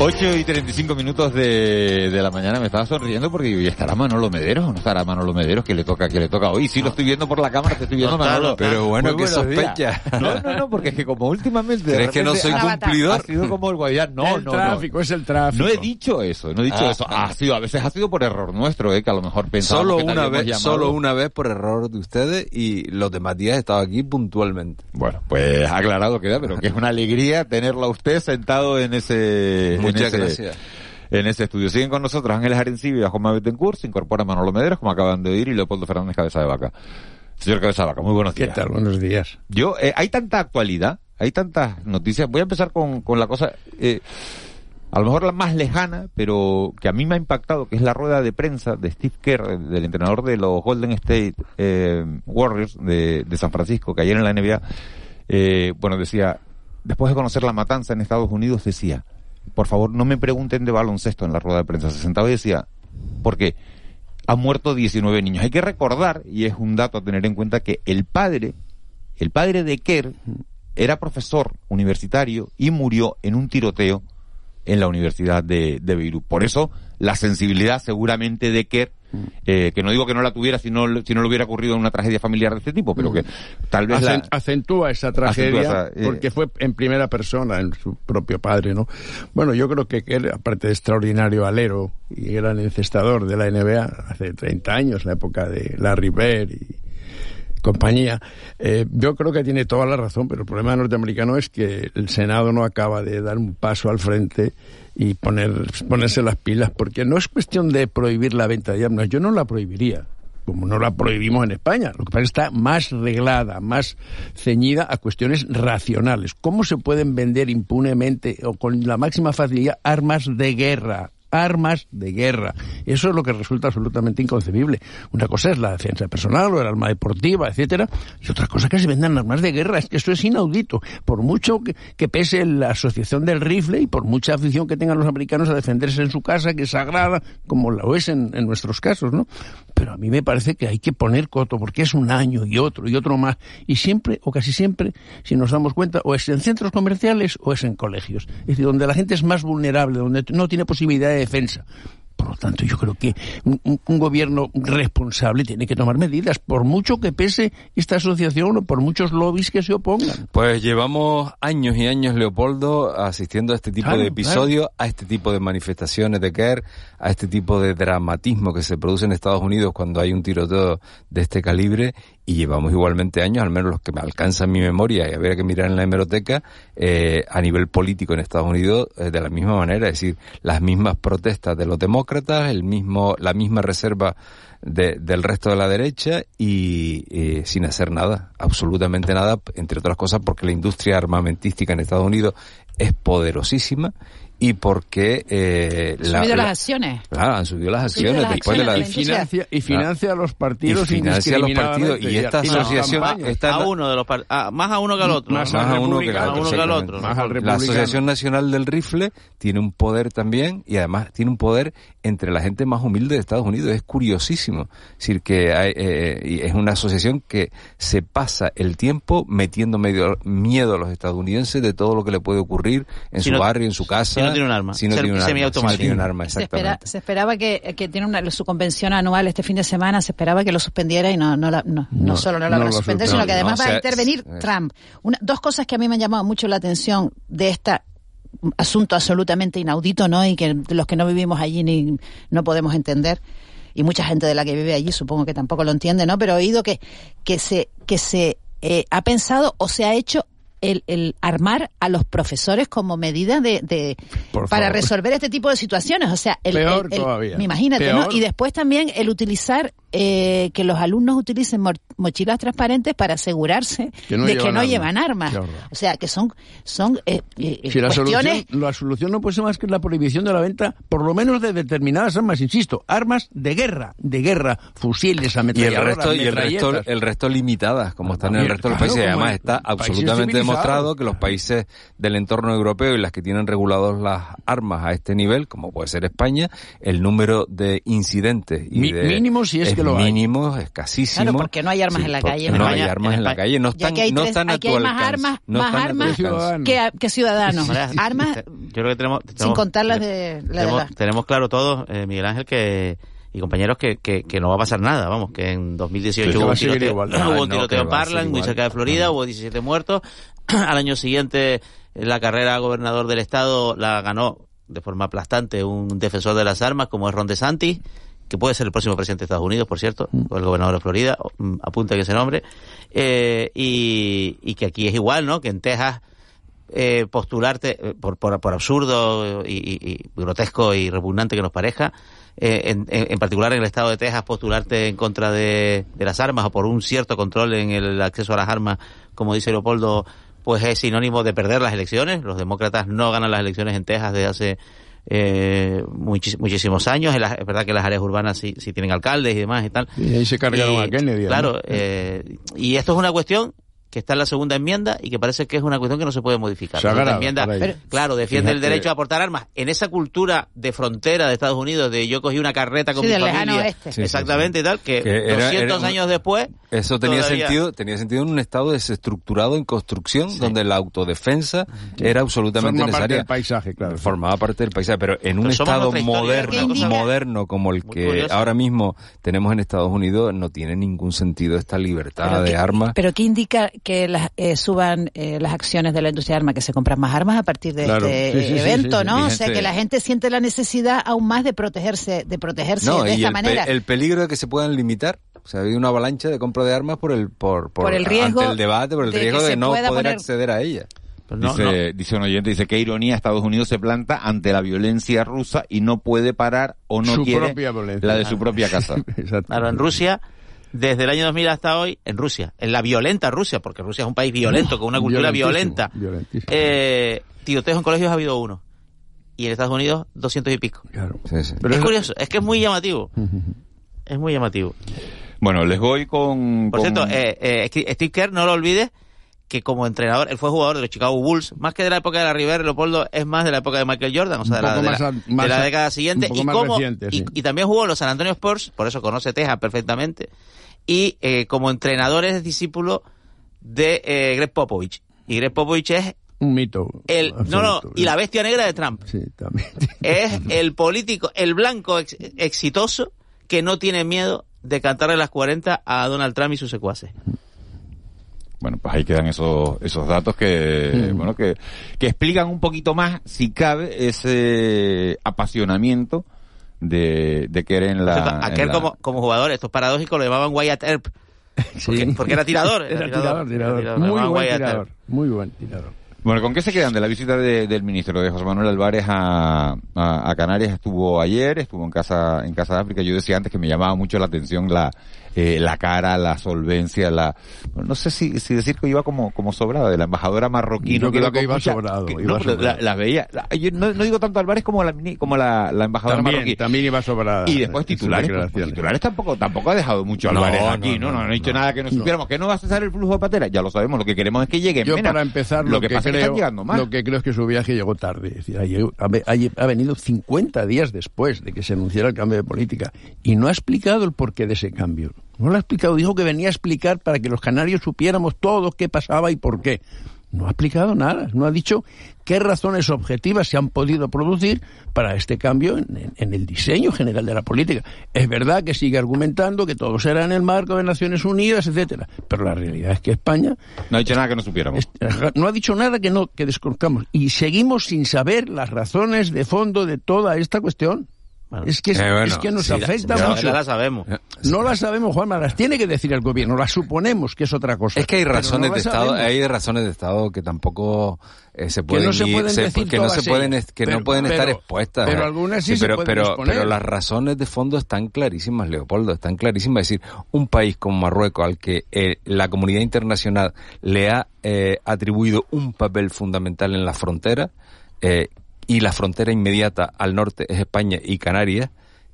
8 y 35 minutos de, de la mañana me estaba sonriendo porque ¿y estará Manolo Mederos o no estará Manolo Mederos que le toca que le toca hoy sí lo estoy viendo por la cámara te estoy viendo No Manolo está. Pero bueno, Muy qué buenos días. sospecha. no no no porque es que como últimamente ¿Crees que no soy ha- cumplidor? ha sido como el guayán no El no tráfico, no. es el tráfico. no he dicho eso no he dicho Ah, eso ha sido a veces ha sido por error nuestro eh que a lo mejor pensábamos Solo que una vez, llamado. solo una vez por error de ustedes y los demás días he estado aquí puntualmente. Bueno, pues aclarado queda, pero que es una alegría tenerlo a usted sentado en ese, en Muchas ese- gracias. En ese estudio. Siguen con nosotros Ángeles Arencibia, Juan Betancourt, se incorpora Manolo Mederos, como acaban de oír, y Leopoldo Fernández Cabeza de Vaca. Señor Cabeza de Vaca, muy buenos días. ¿Qué tal? Buenos días. Yo, eh, hay tanta actualidad, hay tantas noticias. Voy a empezar con, con la cosa, eh, a lo mejor la más lejana, pero que a mí me ha impactado, que es la rueda de prensa de Steve Kerr, del entrenador de los Golden State eh, Warriors de, de San Francisco, que ayer en la NBA, eh, bueno, decía, después de conocer la matanza en Estados Unidos, decía, por favor, no me pregunten de baloncesto en la rueda de prensa. Se sentaba y decía, porque han muerto 19 niños. Hay que recordar, y es un dato a tener en cuenta, que el padre, el padre de Kerr, era profesor universitario y murió en un tiroteo en la Universidad de, de Beirut. Por eso, la sensibilidad seguramente de Kerr, eh, que no digo que no la tuviera si no, si no le hubiera ocurrido una tragedia familiar de este tipo, pero que tal vez la... Acentúa esa tragedia Acentúa esa, eh, porque fue en primera persona, en su propio padre, ¿no? Bueno, yo creo que él, aparte de extraordinario alero y gran encestador de la NBA hace 30 años, la época de Larry Bird y compañía, eh, yo creo que tiene toda la razón, pero el problema norteamericano es que el Senado no acaba de dar un paso al frente y poner, ponerse las pilas, porque no es cuestión de prohibir la venta de armas, yo no la prohibiría como no la prohibimos en España. Lo que pasa es que está más reglada, más ceñida a cuestiones racionales. ¿Cómo se pueden vender impunemente o con la máxima facilidad armas de guerra? Armas de guerra. Eso es lo que resulta absolutamente inconcebible. Una cosa es la defensa personal o el arma deportiva, etcétera, y otra cosa que se vendan armas de guerra. Es que eso es inaudito. Por mucho que, pese la asociación del rifle y por mucha afición que tengan los americanos a defenderse en su casa, que es sagrada, como lo es en, nuestros casos, ¿no? Pero a mí me parece que hay que poner coto, porque es un año y otro y otro más. Y siempre, o casi siempre, si nos damos cuenta, o es en centros comerciales o es en colegios. Es decir, donde la gente es más vulnerable, donde no tiene posibilidad de defensa. Por lo tanto, yo creo que un, gobierno responsable tiene que tomar medidas, por mucho que pese esta asociación o por muchos lobbies que se opongan. Pues llevamos años y años, Leopoldo, asistiendo a este tipo Claro, de episodios, a este tipo de manifestaciones de Kerr, a este tipo de dramatismo que se produce en Estados Unidos cuando hay un tiroteo de este calibre. Y llevamos igualmente años, al menos los que me alcanzan mi memoria, y habría que mirar en la hemeroteca, eh, a nivel político en Estados Unidos, eh, de la misma manera, es decir, las mismas protestas de los demócratas, el mismo, la misma reserva de- del resto de la derecha y eh, sin hacer nada, absolutamente nada, entre otras cosas porque la industria armamentística en Estados Unidos es poderosísima y porque eh, Han subido las acciones. Claro, han subido las subido acciones las después de la acciones de la Y financia, y financia a los partidos y financia a los partidos y esta las asociación esta a uno de los par- ah, más a uno que al otro. más, a uno que al Más a otro, uno que al otro. Más al la. Asociación Nacional del Rifle tiene un poder también y además tiene un poder entre la gente más humilde de Estados Unidos. Es curiosísimo. Es decir, que hay, eh, y es una asociación que se pasa el tiempo metiendo medio, miedo a los estadounidenses de todo lo que le puede ocurrir en Si su no- barrio, en su casa. si no tiene un arma. Si no Ser- tiene un arma. Si no tiene un arma, Se, espera- exactamente. se esperaba que, que tiene una, su convención anual este fin de semana, se esperaba que lo suspendiera y no, no, la- no, no No, solo no la no van a lo suspender, sino que además No, o va a intervenir es- Trump. Una- dos cosas que a mí me han llamado mucho la atención de esta asunto absolutamente inaudito, ¿no? Y que los que no vivimos allí ni no podemos entender. Y mucha gente de la que vive allí supongo que tampoco lo entiende, ¿no? Pero he oído que, que se, que se eh, ha pensado o se ha hecho el, el armar a los profesores como medida de, de para resolver este tipo de situaciones. O sea, el, Peor el- el- todavía. imagínate, ¿no? Y después también el utilizar eh, que los alumnos utilicen mochilas transparentes para asegurarse Que no de que no armas. llevan armas. O sea, que son son eh, eh, Si la solución, la solución no puede ser más que la prohibición de la venta, por lo menos de determinadas armas, insisto, armas de guerra, de guerra, fusiles, Y el ametralladoras, resto, y el resto, metralletas. el resto limitadas, como están en el resto de los claro, países. Y además está absolutamente demostrado que los países del entorno europeo y las que tienen regulados las armas a este nivel, como puede ser España, el número de incidentes y Mi- de, mínimo si es que lo hay. mínimo, escasísimo. Claro, porque no hay armas Sí, en la calle. No hay armas en, la calle, no están, aquí hay, no tres- están a aquí tu hay más alcance, armas, no más armas que, que ciudadanos. Armas Yo creo que tenemos, sin contar las de, la de tenemos, la- tenemos claro todos, eh, Miguel Ángel, que y compañeros que, que, que no va a pasar nada, vamos, que en 2018 Sí, que hubo un tiroteo, igual. hubo Ah, un no, tiroteo en Parkland, muy cerca de Florida, hubo 17 muertos. Al año siguiente, la carrera a gobernador del estado la ganó de forma aplastante un defensor de las armas como es Ron DeSantis, que puede ser el próximo presidente de Estados Unidos, por cierto, Mm. o el gobernador de Florida, mm, apunta que ese nombre, eh, y, y que aquí es igual, ¿no? Que en Texas eh, postularte, eh, por, por, por absurdo y, y- y grotesco y repugnante que nos parezca, eh, en, en- en particular en el estado de Texas, postularte en contra de, de las armas o por un cierto control en el acceso a las armas, como dice Leopoldo, pues es sinónimo de perder las elecciones. Los demócratas no ganan las elecciones en Texas desde hace eh, muchis- muchísimos años. Es verdad que las áreas urbanas sí, sí tienen alcaldes y demás y tal. Y ahí se cargaron Y, a Kennedy. Claro, además. eh, y esto es una cuestión que está en la segunda enmienda y que parece que es una cuestión que no se puede modificar. La Sagrada segunda enmienda, claro, defiende el derecho a aportar armas. En esa cultura de frontera de Estados Unidos, de yo cogí una carreta con Sí, mi familia, oeste. Sí, sí, exactamente y tal, que, Que era- 200 era un- años después, Eso tenía todavía- sentido, tenía sentido en un estado desestructurado en construcción, donde la autodefensa era absolutamente Forma parte necesaria. del paisaje, claro. Formaba parte del paisaje, pero en un Pero estado moderno, moderno como el que curioso. ahora mismo tenemos en Estados Unidos, no tiene ningún sentido esta libertad Pero de que- armas. Pero ¿qué indica que las, eh, suban eh, las acciones de la industria de armas, que se compran más armas a partir de Claro. este Sí, sí, sí, evento, sí, sí. ¿no? O sea, que la gente siente la necesidad aún más de protegerse, de protegerse No, de y esta el, pe- manera. el peligro de que se puedan limitar. O sea, ha habido una avalancha de compra de armas por el por, Por el riesgo ante el debate, por el de riesgo de no poder poner- acceder a ella. dice, dice un oyente, dice qué ironía, Estados Unidos se planta ante la violencia rusa y no puede parar o no Su quiere la de su propia casa. Claro, en Rusia, desde el año 2000 hasta hoy, en Rusia, en la violenta Rusia, porque Rusia es un país violento, con una cultura Violentísimo, violenta, violentísimo. eh, tiroteos en colegios ha habido uno. Y en Estados Unidos, 200 y pico. Sí, sí. es curioso, es que es muy llamativo. Es muy llamativo. Bueno, les voy con... Por con- cierto, eh, eh, Steve Kerr, no lo olvides, que como entrenador, él fue jugador de los Chicago Bulls, más que de la época de la River, Leopoldo, es más de la época de Michael Jordan, o sea, de la, de la- más de década siguiente. un poco y, más como, reciente, y, sí. y también jugó en los San Antonio Spurs, por eso conoce Texas perfectamente, y eh, como entrenador es discípulo de eh, Greg Popovich. Y Greg Popovich es Un mito. el... No, no, y la bestia negra de Trump. Sí, también. Es el político, el blanco ex- exitoso que no tiene miedo de cantarle las 40 a Donald Trump y sus secuaces. Bueno, pues ahí quedan esos, esos datos que, bueno, que, que explican un poquito más, si cabe, ese apasionamiento de, de en Por la... cierto, en aquel la- como, como jugador, esto es paradójico, lo llamaban Wyatt Earp. Porque, porque era tirador. Era tirador, tirador. Muy buen Wyatt tirador. Earp. Muy buen tirador. Bueno, ¿con qué se quedan de la visita de- del ministro de José Manuel Álvarez a, a, a Canarias? Estuvo ayer, estuvo en casa en casa de África. Yo decía antes que me llamaba mucho la atención la eh, la cara, la solvencia, la no sé si, si decir que iba como como sobrada de la embajadora marroquí. Yo ¿no? creo iba que iba mucha- sobrado, que- iba no, sobrado. la, la veía. la- yo no, no digo tanto Álvarez como la como la, la embajadora También, marroquí. también iba sobrada. Y después titulares, pues, titulares tampoco, tampoco ha dejado mucho No, Álvarez aquí, ¿no? No, no, ha dicho nada que no supiéramos. Que no va a cesar el flujo de pateras, ya lo sabemos, lo que queremos es que lleguen. Yo para empezar lo, lo que, que, pasa es que creo, están llegando más. lo que creo es que su viaje llegó tarde. Es decir, ha, ha ha venido 50 días después de que se anunciara el cambio de política y no ha explicado el porqué de ese cambio. No lo ha explicado. Dijo que venía a explicar para que los canarios supiéramos todo qué pasaba y por qué. No ha explicado nada. No ha dicho qué razones objetivas se han podido producir para este cambio en, en- en el diseño general de la política. Es verdad que sigue argumentando que todo será en el marco de Naciones Unidas, etcétera. Pero la realidad es que España No ha dicho nada que no supiéramos. no ha dicho nada que no que desconozcamos y seguimos sin saber las razones de fondo de toda esta cuestión. Es, que, es, Eh, bueno, es que nos sí, afecta ya- mucho. ya la sabemos. No la sabemos, Juanma, las tiene que decir el gobierno, las suponemos que es otra cosa. Es que hay razones no de Estado, sabemos. hay razones de Estado que tampoco eh, se pueden no se ir- pueden decir que no se pueden que Pero- no pueden estar pero- expuestas. pero eh. algunas sí se pero, pueden pero, pero las razones de fondo están clarísimas, Leopoldo, están clarísimas. Es decir, un país como Marruecos al que eh, la comunidad internacional le ha eh, atribuido un papel fundamental en la frontera eh, y la frontera inmediata al norte es España y Canarias.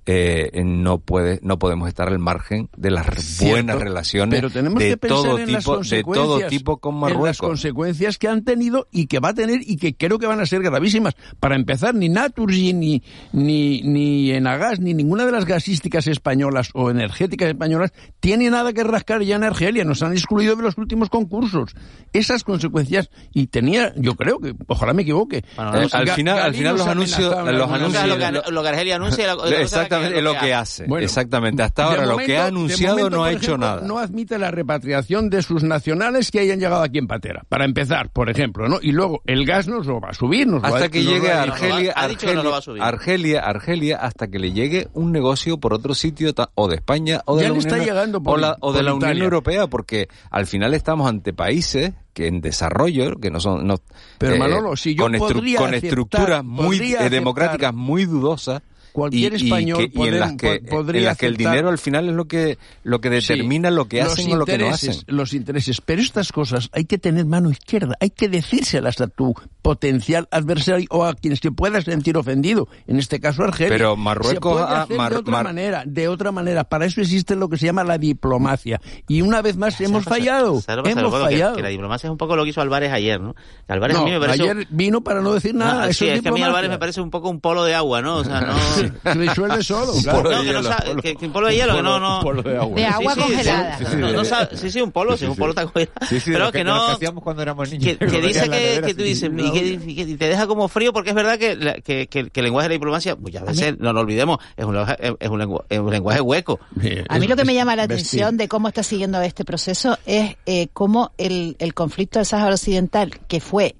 Eh, no puede no podemos estar al margen de las Cierto, buenas relaciones pero tenemos de que pensar todo en las tipo de todo tipo con en las Marruecos consecuencias que han tenido y que va a tener y que creo que van a ser gravísimas. Para empezar, ni Naturgy, ni, ni, ni Enagas, ni ninguna de las gasísticas españolas o energéticas españolas tiene nada que rascar ya en Argelia. Nos han excluido de los últimos concursos. Esas consecuencias, y tenía, yo creo que, ojalá me equivoque. Eh, al final al final los anuncios los anuncios lo, que, Argelia anuncia la- la exactamente es lo que hace Bueno, exactamente hasta ahora lo momento- que ha anunciado momento, no ha hecho ejemplo, nada No admite la repatriación de sus nacionales que hayan llegado aquí en patera. Para empezar, por ejemplo, ¿no? Y luego el gas nos lo va a subir, nos lo va- hasta que nos lo llegue a Argelia, Ha dicho que no lo va a Argelia, subir. Argelia, Argelia, hasta que le llegue un negocio por otro sitio o de España o de Ya la le está Unión, llegando por- o la- o de la Unión. Europea, porque al final estamos ante países que en desarrollo, que no son no, Pero, eh, Manolo, si yo con, estru- con aceptar- estructuras muy eh, democráticas muy dudosas Cualquier y, y español que- y en las que, po- podría en las que el dinero al final es lo que lo que determina lo que hacen o lo que no hacen Los intereses. Pero estas cosas hay que tener mano izquierda, hay que decírselas a tu potencial adversario o a quien se pueda sentir ofendido. En este caso, Argelia. Pero Marruecos se puede ha- hacer Mar- de otra Mar- manera, de otra manera. Para eso existe lo que se llama la diplomacia. Y una vez más hemos fallado. ¿Sabes lo que pasa, Hemos? Que- fallado. Que, la diplomacia es un poco lo que hizo Álvarez ayer, ¿no? Álvarez a mí me parece... ayer vino para no decir nada. No, eso sí, es es que a mí. Álvarez me parece un poco un polo de agua, ¿no? O sea, no... Se disuelve solo. claro. No, que no sabe, que, que un polo de hielo, que no, no. Un polo de agua. De agua Sí, congelada. Sí, sí, no, no sabe- sí, sí, un polo, sí, un polo está congelado. Sí, sí, Pero que, lo no. que hacíamos cuando éramos niños. Que, que dice que, que tú dices, y que, y que te deja como frío, porque es verdad que, la- que, que, que el lenguaje de la diplomacia, muchas veces, no lo olvidemos, es un, lenguaje- es un, lengua- es un lenguaje hueco. A mí lo que me llama la atención de cómo está siguiendo este proceso es eh, cómo el, el conflicto del Sáhara Occidental, que fue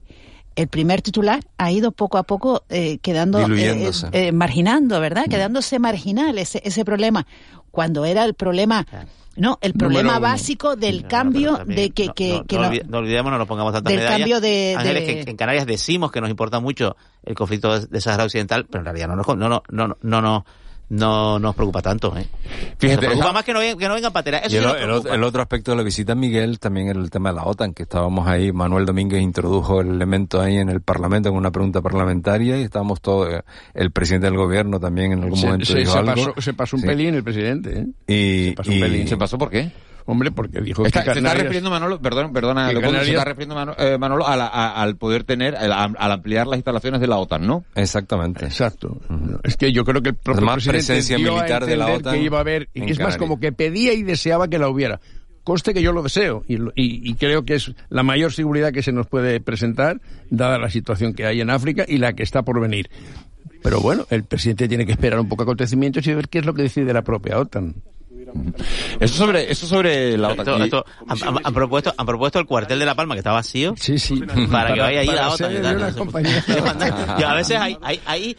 el primer titular, ha ido poco a poco eh, quedando, eh, Diluyéndose. eh, marginando, ¿verdad? Quedándose marginal ese, ese problema, cuando era el problema, no, el Número problema uno. básico del cambio de que, que, no, que no no- olvi- no olvidemos, no nos pongamos tantas del medallas. cambio de- Ángeles, de- que en Canarias decimos que nos importa mucho el conflicto de, de Sahara Occidental, pero en realidad no nos, no, no, no, no, no, no nos preocupa tanto, ¿eh? Fíjate, nos preocupa esa- más que no, vengan- que no vengan pateras. Eso Y sí el, nos el otro- el otro aspecto de la visita Miguel también era el tema de la OTAN, que estábamos ahí, Manuel Domínguez introdujo el elemento ahí en el Parlamento en una pregunta parlamentaria y estábamos todos, eh, el presidente del gobierno también en algún Se- momento se, dijo se algo. pasó, se pasó un Sí. pelín el presidente. ¿eh? Y, Se pasó un y- pelín. ¿Se pasó por qué? Hombre, porque dijo Está, que se está refiriendo Manolo, perdón, perdona, se Canarias- está refiriendo Manolo, eh, Manolo a la- a- al poder tener, al, al ampliar las instalaciones de la OTAN, ¿no? Exactamente. Exacto. Es que yo creo que el propio Más presidente presencia dio a militar de la OTAN que iba a haber, y en es más Canarias. como que pedía y deseaba que la hubiera. Coste que yo lo deseo y, lo- y- y creo que es la mayor seguridad que se nos puede presentar, dada la situación que hay en África y la que está por venir. Pero bueno, el presidente tiene que esperar un poco acontecimientos y ver qué es lo que decide la propia OTAN. Eso sobre, eso sobre la OTAN. Esto- esto- han, han- han propuesto, han propuesto el cuartel de La Palma, que está vacío. Sí, sí. Para, que vaya ahí para la OTAN. y a veces hay, hay, hay-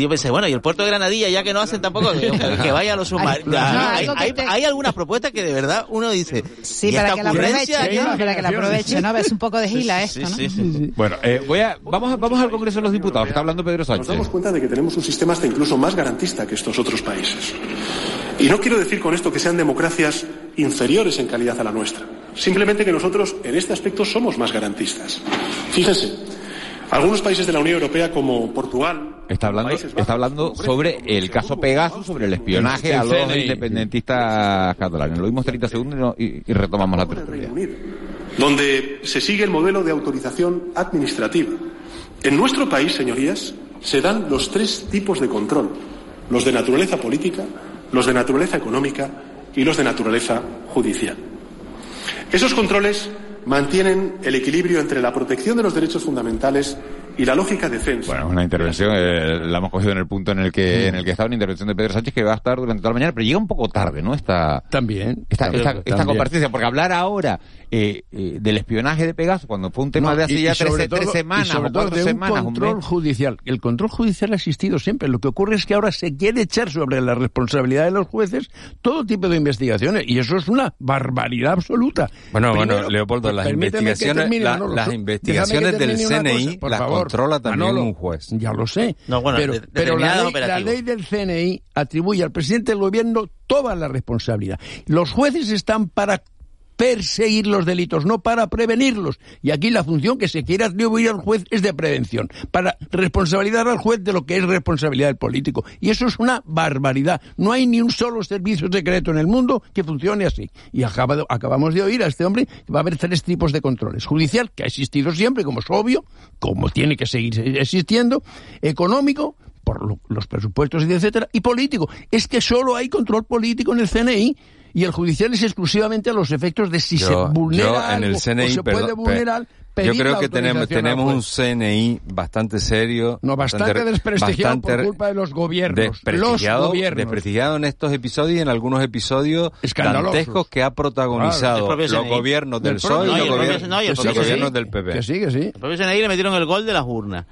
yo pensé, bueno, y el puerto de Granadilla, ya que no hacen tampoco, que, que vaya a los submarinos. No, Hay, hay, hay algunas propuestas que de verdad uno dice. Sí, ¿y para que la aproveche? ¿no? Para que la aproveche, ¿no? Es un poco de gila esto, ¿no? Sí, sí, sí. Bueno, eh, voy a, vamos, a- vamos al Congreso de los Diputados, que está hablando Pedro Nos Sánchez. damos cuenta de que tenemos un sistema hasta incluso más garantista que estos otros países. Y no quiero decir con esto que sean democracias inferiores en calidad a la nuestra. Simplemente que nosotros en este aspecto somos más garantistas. Fíjense, algunos países de la Unión Europea como Portugal, Está hablando, está hablando sobre el caso Pegasus, sobre el espionaje El a los CNI. independentistas catalanes. Lo vimos 30 segundos y, no- y- y retomamos la tertulia. donde se sigue el modelo de autorización administrativa. En nuestro país, señorías, se dan los tres tipos de control, los de naturaleza política, los de naturaleza económica y los de naturaleza judicial. Esos controles mantienen el equilibrio entre la protección de los derechos fundamentales y la lógica de censo. Bueno, una intervención, eh, la hemos cogido en el punto en el que en el que está una intervención de Pedro Sánchez que va a estar durante toda la mañana, pero llega un poco tarde, ¿no? Esta, también. Esta, esta, esta también. porque hablar ahora eh, eh, del espionaje de Pegaso, cuando fue un tema No, de hace y- ya y sobre tres, semanas y sobre o todo cuatro de un semanas, control judicial. El control judicial ha existido siempre. Lo que ocurre es que ahora se quiere echar sobre la responsabilidad de los jueces todo tipo de investigaciones y eso es una barbaridad absoluta. Bueno, Primero, bueno, Leopoldo, las permíteme que investigaciones, termine, la- Manolo, las investigaciones del CNI cosa, por las favor. Controla también Manolo, un juez. Ya lo sé. No, bueno, pero de- pero la, ley, la ley del CNI atribuye al presidente del gobierno toda la responsabilidad. Los jueces están para perseguir los delitos, no para prevenirlos. Y aquí la función que se quiere atribuir al juez es de prevención, para responsabilizar al juez de lo que es responsabilidad del político. Y eso es una barbaridad. No hay ni un solo servicio secreto en el mundo que funcione así. Y acaba- acabamos de oír a este hombre que va a haber tres tipos de controles. Judicial, que ha existido siempre, como es obvio, como tiene que seguir existiendo, económico, por lo- los presupuestos etcétera, y político. Es que solo hay control político en el CNI y el judicial es exclusivamente a los efectos de si Yo- se vulnera yo en el CNI, o se puede vulnerar. Yo pedir creo la que tenemos, un. CNI bastante serio. No, bastante desprestigiado por bastante culpa de los gobiernos. Los desprestigiado, gobiernos. desprestigiado en estos episodios y en algunos episodios dantescos que ha protagonizado Claro. Los gobiernos del PSOE y los el propio- gobiernos, del PP. Que sí, que sí. El propio CNI le metieron el gol de las urnas.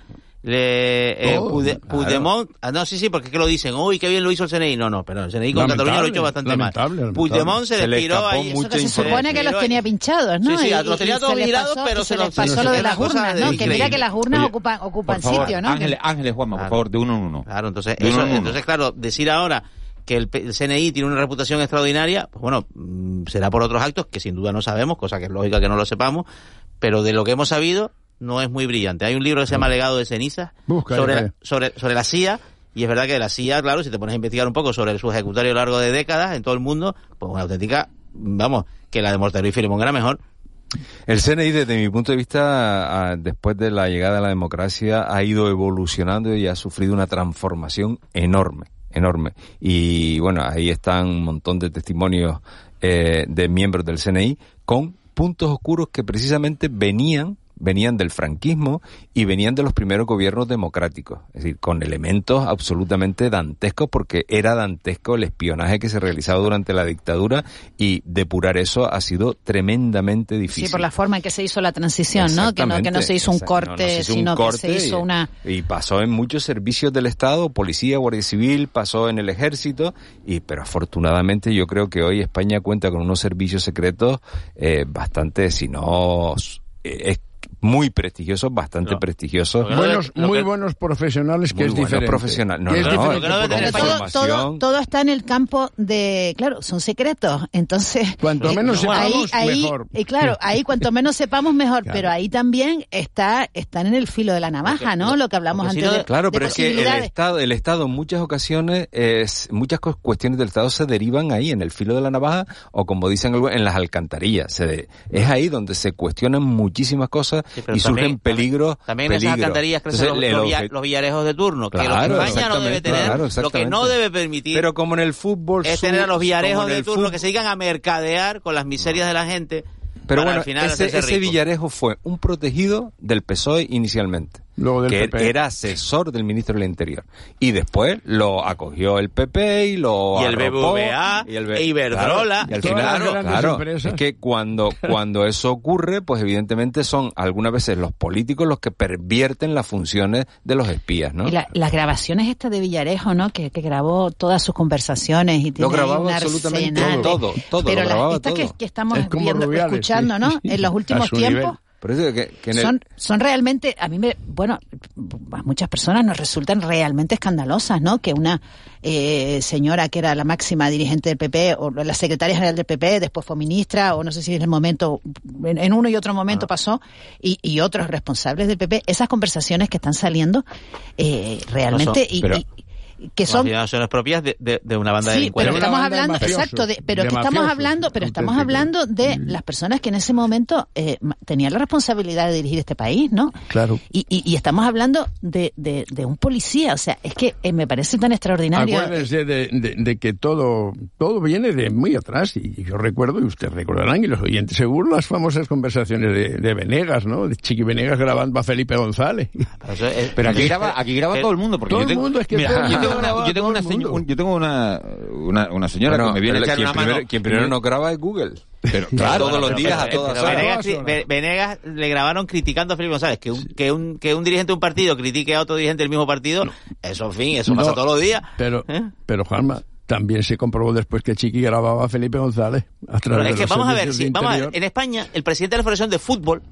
Le, eh, Oh, Pude- claro. Puigdemont, ah, no, sí, sí, porque es que lo dicen, uy, qué bien lo hizo el CNI. No, no, pero el CNI con Cataluña lo ha hecho bastante lamentable, mal. lamentable. Puigdemont se, escapó ahí. Eso que se supone que los tenía pinchados, ¿no? Sí, sí, Y- los tenía todos se les mirados, pasó- pero se se los- les pasó lo de las urnas, ¿no? Que mira que las urnas Oye, ocupan, ocupan favor, sitio, ¿no? Ángeles, Ángeles Juanma, por favor, de uno en uno. Claro, entonces, eso, uno en uno. entonces, claro, decir ahora que el, el CNI tiene una reputación extraordinaria, pues bueno, mm, será por otros actos que sin duda no sabemos, cosa que es lógica que no lo sepamos, pero de lo que hemos sabido no es muy brillante. Hay un libro que se llama Legado de cenizas Busca, sobre, la, sobre, sobre la CIA, y es verdad que la CIA, claro, si te pones a investigar un poco sobre su ejecutario a lo largo de décadas en todo el mundo, pues una auténtica, vamos, que la de Mortero y Filemón era mejor. El CNI, desde mi punto de vista, después de la llegada de la democracia, ha ido evolucionando y ha sufrido una transformación enorme, enorme. Y bueno, ahí están un montón de testimonios eh, de miembros del CNI con puntos oscuros que precisamente venían venían del franquismo y venían de los primeros gobiernos democráticos, es decir, con elementos absolutamente dantescos porque era dantesco el espionaje que se realizaba durante la dictadura y depurar eso ha sido tremendamente difícil. Sí, por la forma en que se hizo la transición, ¿no? Que no, que no se hizo un corte, no, no se hizo un sino que se hizo y- una... y pasó en muchos servicios del Estado, policía, guardia civil, pasó en el ejército, y pero afortunadamente yo creo que hoy España cuenta con unos servicios secretos eh, bastante, si no eh, muy prestigiosos, bastante prestigiosos. Buenos, muy buenos profesionales que Muy es buenos diferente. profesionales. No, es no, no, diferente todo, todo, todo está en el campo de, claro, son secretos, entonces Cuanto eh, menos ahí, sepamos, ahí, mejor. Y claro, ahí cuanto menos sepamos mejor, Claro. pero ahí también está, están en el filo de la navaja, ¿no? Lo que hablamos antes de, claro, de pero es que el. Estado, el Estado en muchas ocasiones, es, muchas cu- cuestiones del Estado se derivan ahí, en el filo de la navaja, o como dicen en las alcantarillas. Se de- es ahí donde se cuestionan muchísimas cosas pero y surgen peligros. También en esas peligros. alcantarillas crecen Entonces, los, los los villarejos de turno, que Claro, lo que España no debe tener, claro, lo que no debe permitir Pero como en el fútbol es tener a los villarejos de turno fútbol- que se dedican a mercadear con las miserias de la gente Pero bueno, al final ese, ese. Villarejo fue un protegido del PSOE inicialmente. Luego del que PP. era asesor del ministro del Interior. Y después lo acogió el PP y lo Y el arropó, BBVA, y el B- e Iberdrola. claro, y al final, las claro, es que cuando, cuando eso ocurre, pues evidentemente son algunas veces los políticos los que pervierten las funciones de los espías, ¿no? Y la- las grabaciones estas de Villarejo, ¿no? Que, que grabó todas sus conversaciones y tiene ahí grababa un absolutamente de- todo, todo, Pero lo las- grababa estas todo. que, que estamos Es viendo, Rubiales, escuchando, sí. ¿no? En los últimos tiempos. Por eso que, que en el- son, son realmente, a mí me, bueno, a muchas personas nos resultan realmente escandalosas, ¿no? Que una eh, señora que era la máxima dirigente del PP o la secretaria general del PP, después fue ministra o no sé si en el momento, en, en uno y otro Ah. momento pasó, y, y otros responsables del PP, esas conversaciones que están saliendo eh, realmente No son, y, pero- y- que son acciones propias de, de, de, una banda sí, de pero estamos hablando, exacto, de, pero que estamos hablando, pero estamos hablando de las personas que en ese momento eh, tenían la responsabilidad de dirigir este país, ¿no? Claro. Y, y, y estamos hablando de, de, de, un policía, o sea, es que eh, me parece tan extraordinario. Acuérdense de, de, que todo todo viene de muy atrás y yo recuerdo y ustedes recordarán y los oyentes seguro las famosas conversaciones de, de Venegas, ¿no? De Chiqui Venegas grabando a Felipe González. Pero, es, pero aquí graba aquí graba todo el mundo porque todo yo tengo, el mundo es que mira, yo tengo una, yo tengo una, yo tengo una, una, una señora bueno, que me viene a echar quien una primero, mano. Quien primero no graba es Google. Pero claro, todos los días, pero, a todas pero horas. Venegas, Venegas, le grabaron criticando a Felipe González. Que un, que un, que un dirigente de un partido critique a otro dirigente del mismo partido, eso, en fin, eso no, pasa todos los días. Pero, ¿Eh? pero Juanma, también se comprobó después que Chiqui grababa a Felipe González. A través Pero es de que vamos a ver, servicios sí, de vamos a ver, interior. en España, el presidente de la Federación de Fútbol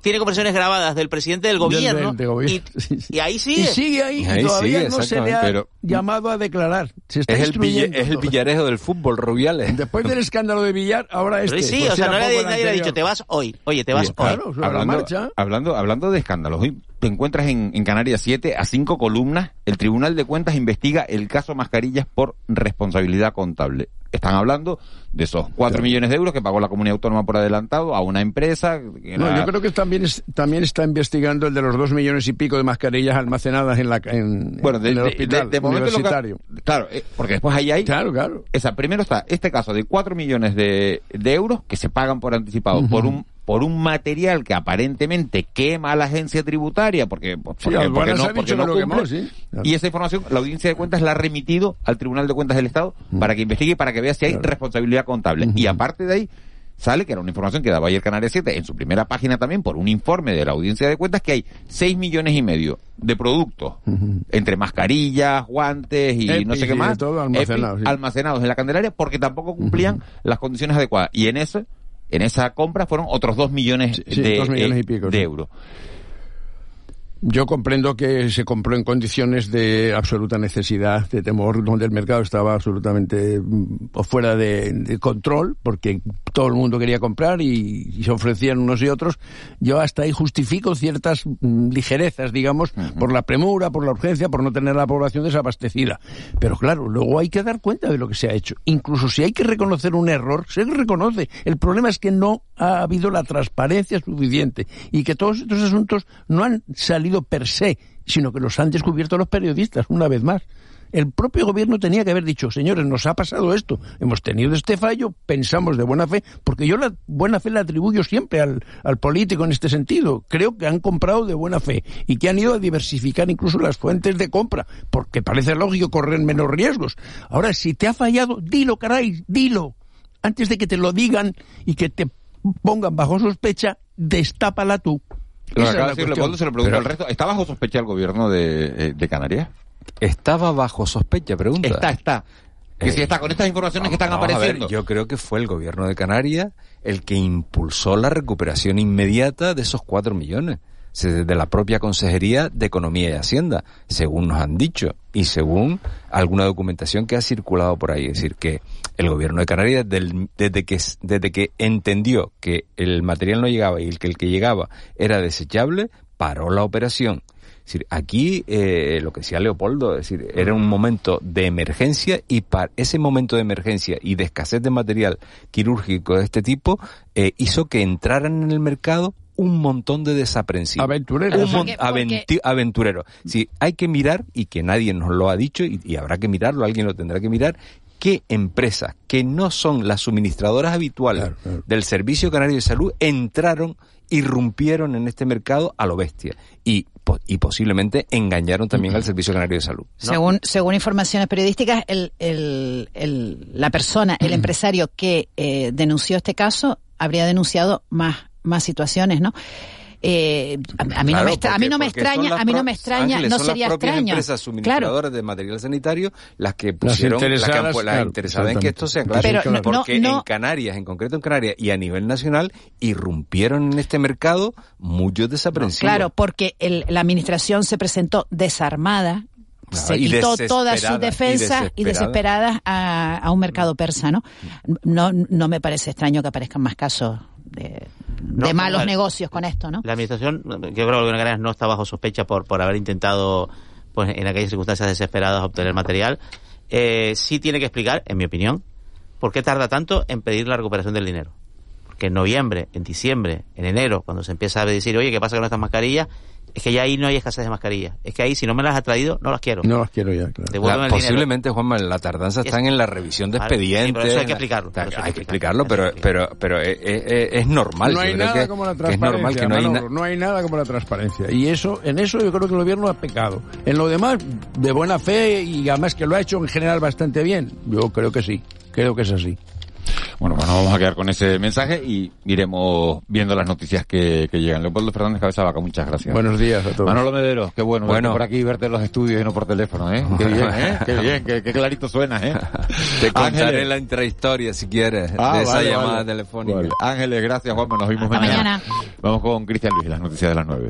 tiene conversaciones grabadas del presidente del gobierno Del- del gobierno. y, y ahí Y sigue. sigue ahí, y Ahí todavía sigue, no se le ha pero- llamado a declarar. Se está Es el, es villarejo del fútbol, Rubiales. Después del escándalo de Villar, ahora este. Pero sí, Pues o sea, no nadie le ha dicho, te vas hoy. Oye, te vas Bien, hoy. claro, la hablando, marcha. hablando, hablando de escándalos, hoy te encuentras en, en Canarias 7 a cinco columnas. El Tribunal de Cuentas investiga el caso Mascarillas por responsabilidad contable. Están hablando de esos 4 millones de euros que pagó la comunidad autónoma por adelantado a una empresa. No, yo creo que también, es- también está investigando el de los dos millones y pico de mascarillas almacenadas en, la, en, Bueno, de, en el de- hospital de- de que- claro, eh, porque después ahí hay... Claro, claro. Esa, primero está este caso de 4 millones de, de euros que se pagan por anticipado por un por un material que aparentemente quema a la agencia tributaria porque, porque, porque Aduanas no, porque no lo quemó, cumple. sí. Y esa información la audiencia de cuentas la ha remitido al Tribunal de Cuentas del Estado para que investigue y para que vea si hay responsabilidad contable. Y aparte de ahí sale, que era una información que daba ayer Canarias 7 en su primera página también por un informe de la audiencia de cuentas que hay 6 millones y medio de productos entre mascarillas, guantes y no sé qué más sí. almacenados en la Candelaria porque tampoco cumplían las condiciones adecuadas. Y en eso, en esa compra fueron otros 2 millones, sí, de, dos millones y eh, pico, de euros. Yo comprendo que se compró en condiciones de absoluta necesidad, de temor, donde el mercado estaba absolutamente mm, fuera de, de control, porque todo el mundo quería comprar y, y se ofrecían unos y otros. Yo hasta ahí justifico ciertas mm, ligerezas, digamos, por la premura, por la urgencia, por no tener a la población desabastecida. Pero claro, luego hay que dar cuenta de lo que se ha hecho. Incluso si hay que reconocer un error, se reconoce. El problema es que no ha habido la transparencia suficiente y que todos estos asuntos no han salido per se, sino que los han descubierto los periodistas, una vez más. El propio gobierno tenía que haber dicho, señores, nos ha pasado esto, hemos tenido este fallo, pensamos de buena fe, porque yo la buena fe la atribuyo siempre al, al político en este sentido. Creo que han comprado de buena fe y que han ido a diversificar incluso las fuentes de compra, porque parece lógico correr menos riesgos. Ahora, si te ha fallado, dilo, caray, dilo. Antes de que te lo digan y que te pongan bajo sospecha, destápala tú. Lo Esa acaba es de la decir cuestión. Leopoldo, se lo pregunto Pero- al resto. ¿Está bajo sospecha el gobierno de, eh, de Canarias? Estaba bajo sospecha, pregunta. Está, está. Que Eh, si está con estas informaciones que están ver, apareciendo. yo creo que fue el gobierno de Canarias el que impulsó la recuperación inmediata de esos cuatro millones. Desde la propia Consejería de Economía y Hacienda, según nos han dicho, y según alguna documentación que ha circulado por ahí. Es decir, que el gobierno de Canarias, desde, que, desde que entendió que el material no llegaba y el que el que llegaba era desechable, paró la operación. Es decir, aquí eh, lo que decía Leopoldo, es decir, era un momento de emergencia y para ese momento de emergencia y de escasez de material quirúrgico de este tipo eh, hizo que entraran en el mercado un montón de desaprensivos. Aventureros. Un mon- Porque- aventi- aventureros. Sí, hay que mirar, y que nadie nos lo ha dicho, y, y habrá que mirarlo, alguien lo tendrá que mirar, qué empresas que no son las suministradoras habituales del Servicio Canario de Salud entraron, irrumpieron en este mercado a lo bestia. Y, y posiblemente engañaron también al Servicio Canario de Salud. Según, según informaciones periodísticas, el, el, el- la persona, el empresario que eh, denunció este caso, habría denunciado más, más situaciones, ¿no? Eh, a, a mí no me, extra- a mí no me porque- porque extraña, a mí no me extraña, Ángeles, no son sería las propias extraño. empresas Claro, suministradoras de material sanitario las que pusieron, las que pu- las claro, interesadas en que esto sea claro. exactamente. Pero no- porque no- en Canarias, en concreto en Canarias y a nivel nacional, irrumpieron en este mercado muchos desaprensivos. claro, porque el- la administración se presentó desarmada, Claro, se y quitó todas sus y defensas y desesperada. desesperadas a, a un mercado persa, ¿no? No, no me parece extraño que aparezcan más casos de, No, de malos negocios con esto, ¿no? La administración, yo creo que Canarias no está bajo sospecha por, por haber intentado pues en aquellas circunstancias desesperadas obtener material. Eh, sí tiene que explicar, en mi opinión, por qué tarda tanto en pedir la recuperación del dinero. Porque en noviembre, en diciembre, en enero, cuando se empieza a decir, oye, ¿qué pasa con estas mascarillas? Es que ya ahí no hay escasez de mascarillas. Es que ahí, si no me las has traído, no las quiero. No las quiero ya, claro. Devuélveme el dinero. posiblemente, Juanma, la tardanza está en la revisión de Vale, sí, expedientes. pero eso hay que explicarlo, hay que explicarlo, pero, pero, pero es, es- es normal. No hay yo creo nada que- como la que es normal transparencia, que no hay Manolo, no hay nada como la transparencia. Y eso, en eso yo creo que el gobierno ha pecado. En lo demás, de buena fe y además que lo ha hecho en general bastante bien. Yo creo que sí, creo que es así. Bueno, pues nos vamos a quedar con ese mensaje y iremos viendo las noticias que, que llegan. Leopoldo Fernández Cabeza Vaca, muchas gracias. Buenos días a todos. Manolo Medero, qué bueno, Bueno. verte por aquí verte en los estudios y no por teléfono, ¿eh? Qué bien, ¿eh? Qué bien, qué, qué clarito suena, ¿eh? Te contaré Ángeles. la intrahistoria, si quieres, Ah, de esa vale, llamada vale. telefónica. Vale. Ángeles, gracias, Juanma, nos vimos Hasta mañana. Vamos con Cristian Luis, las noticias de las nueve.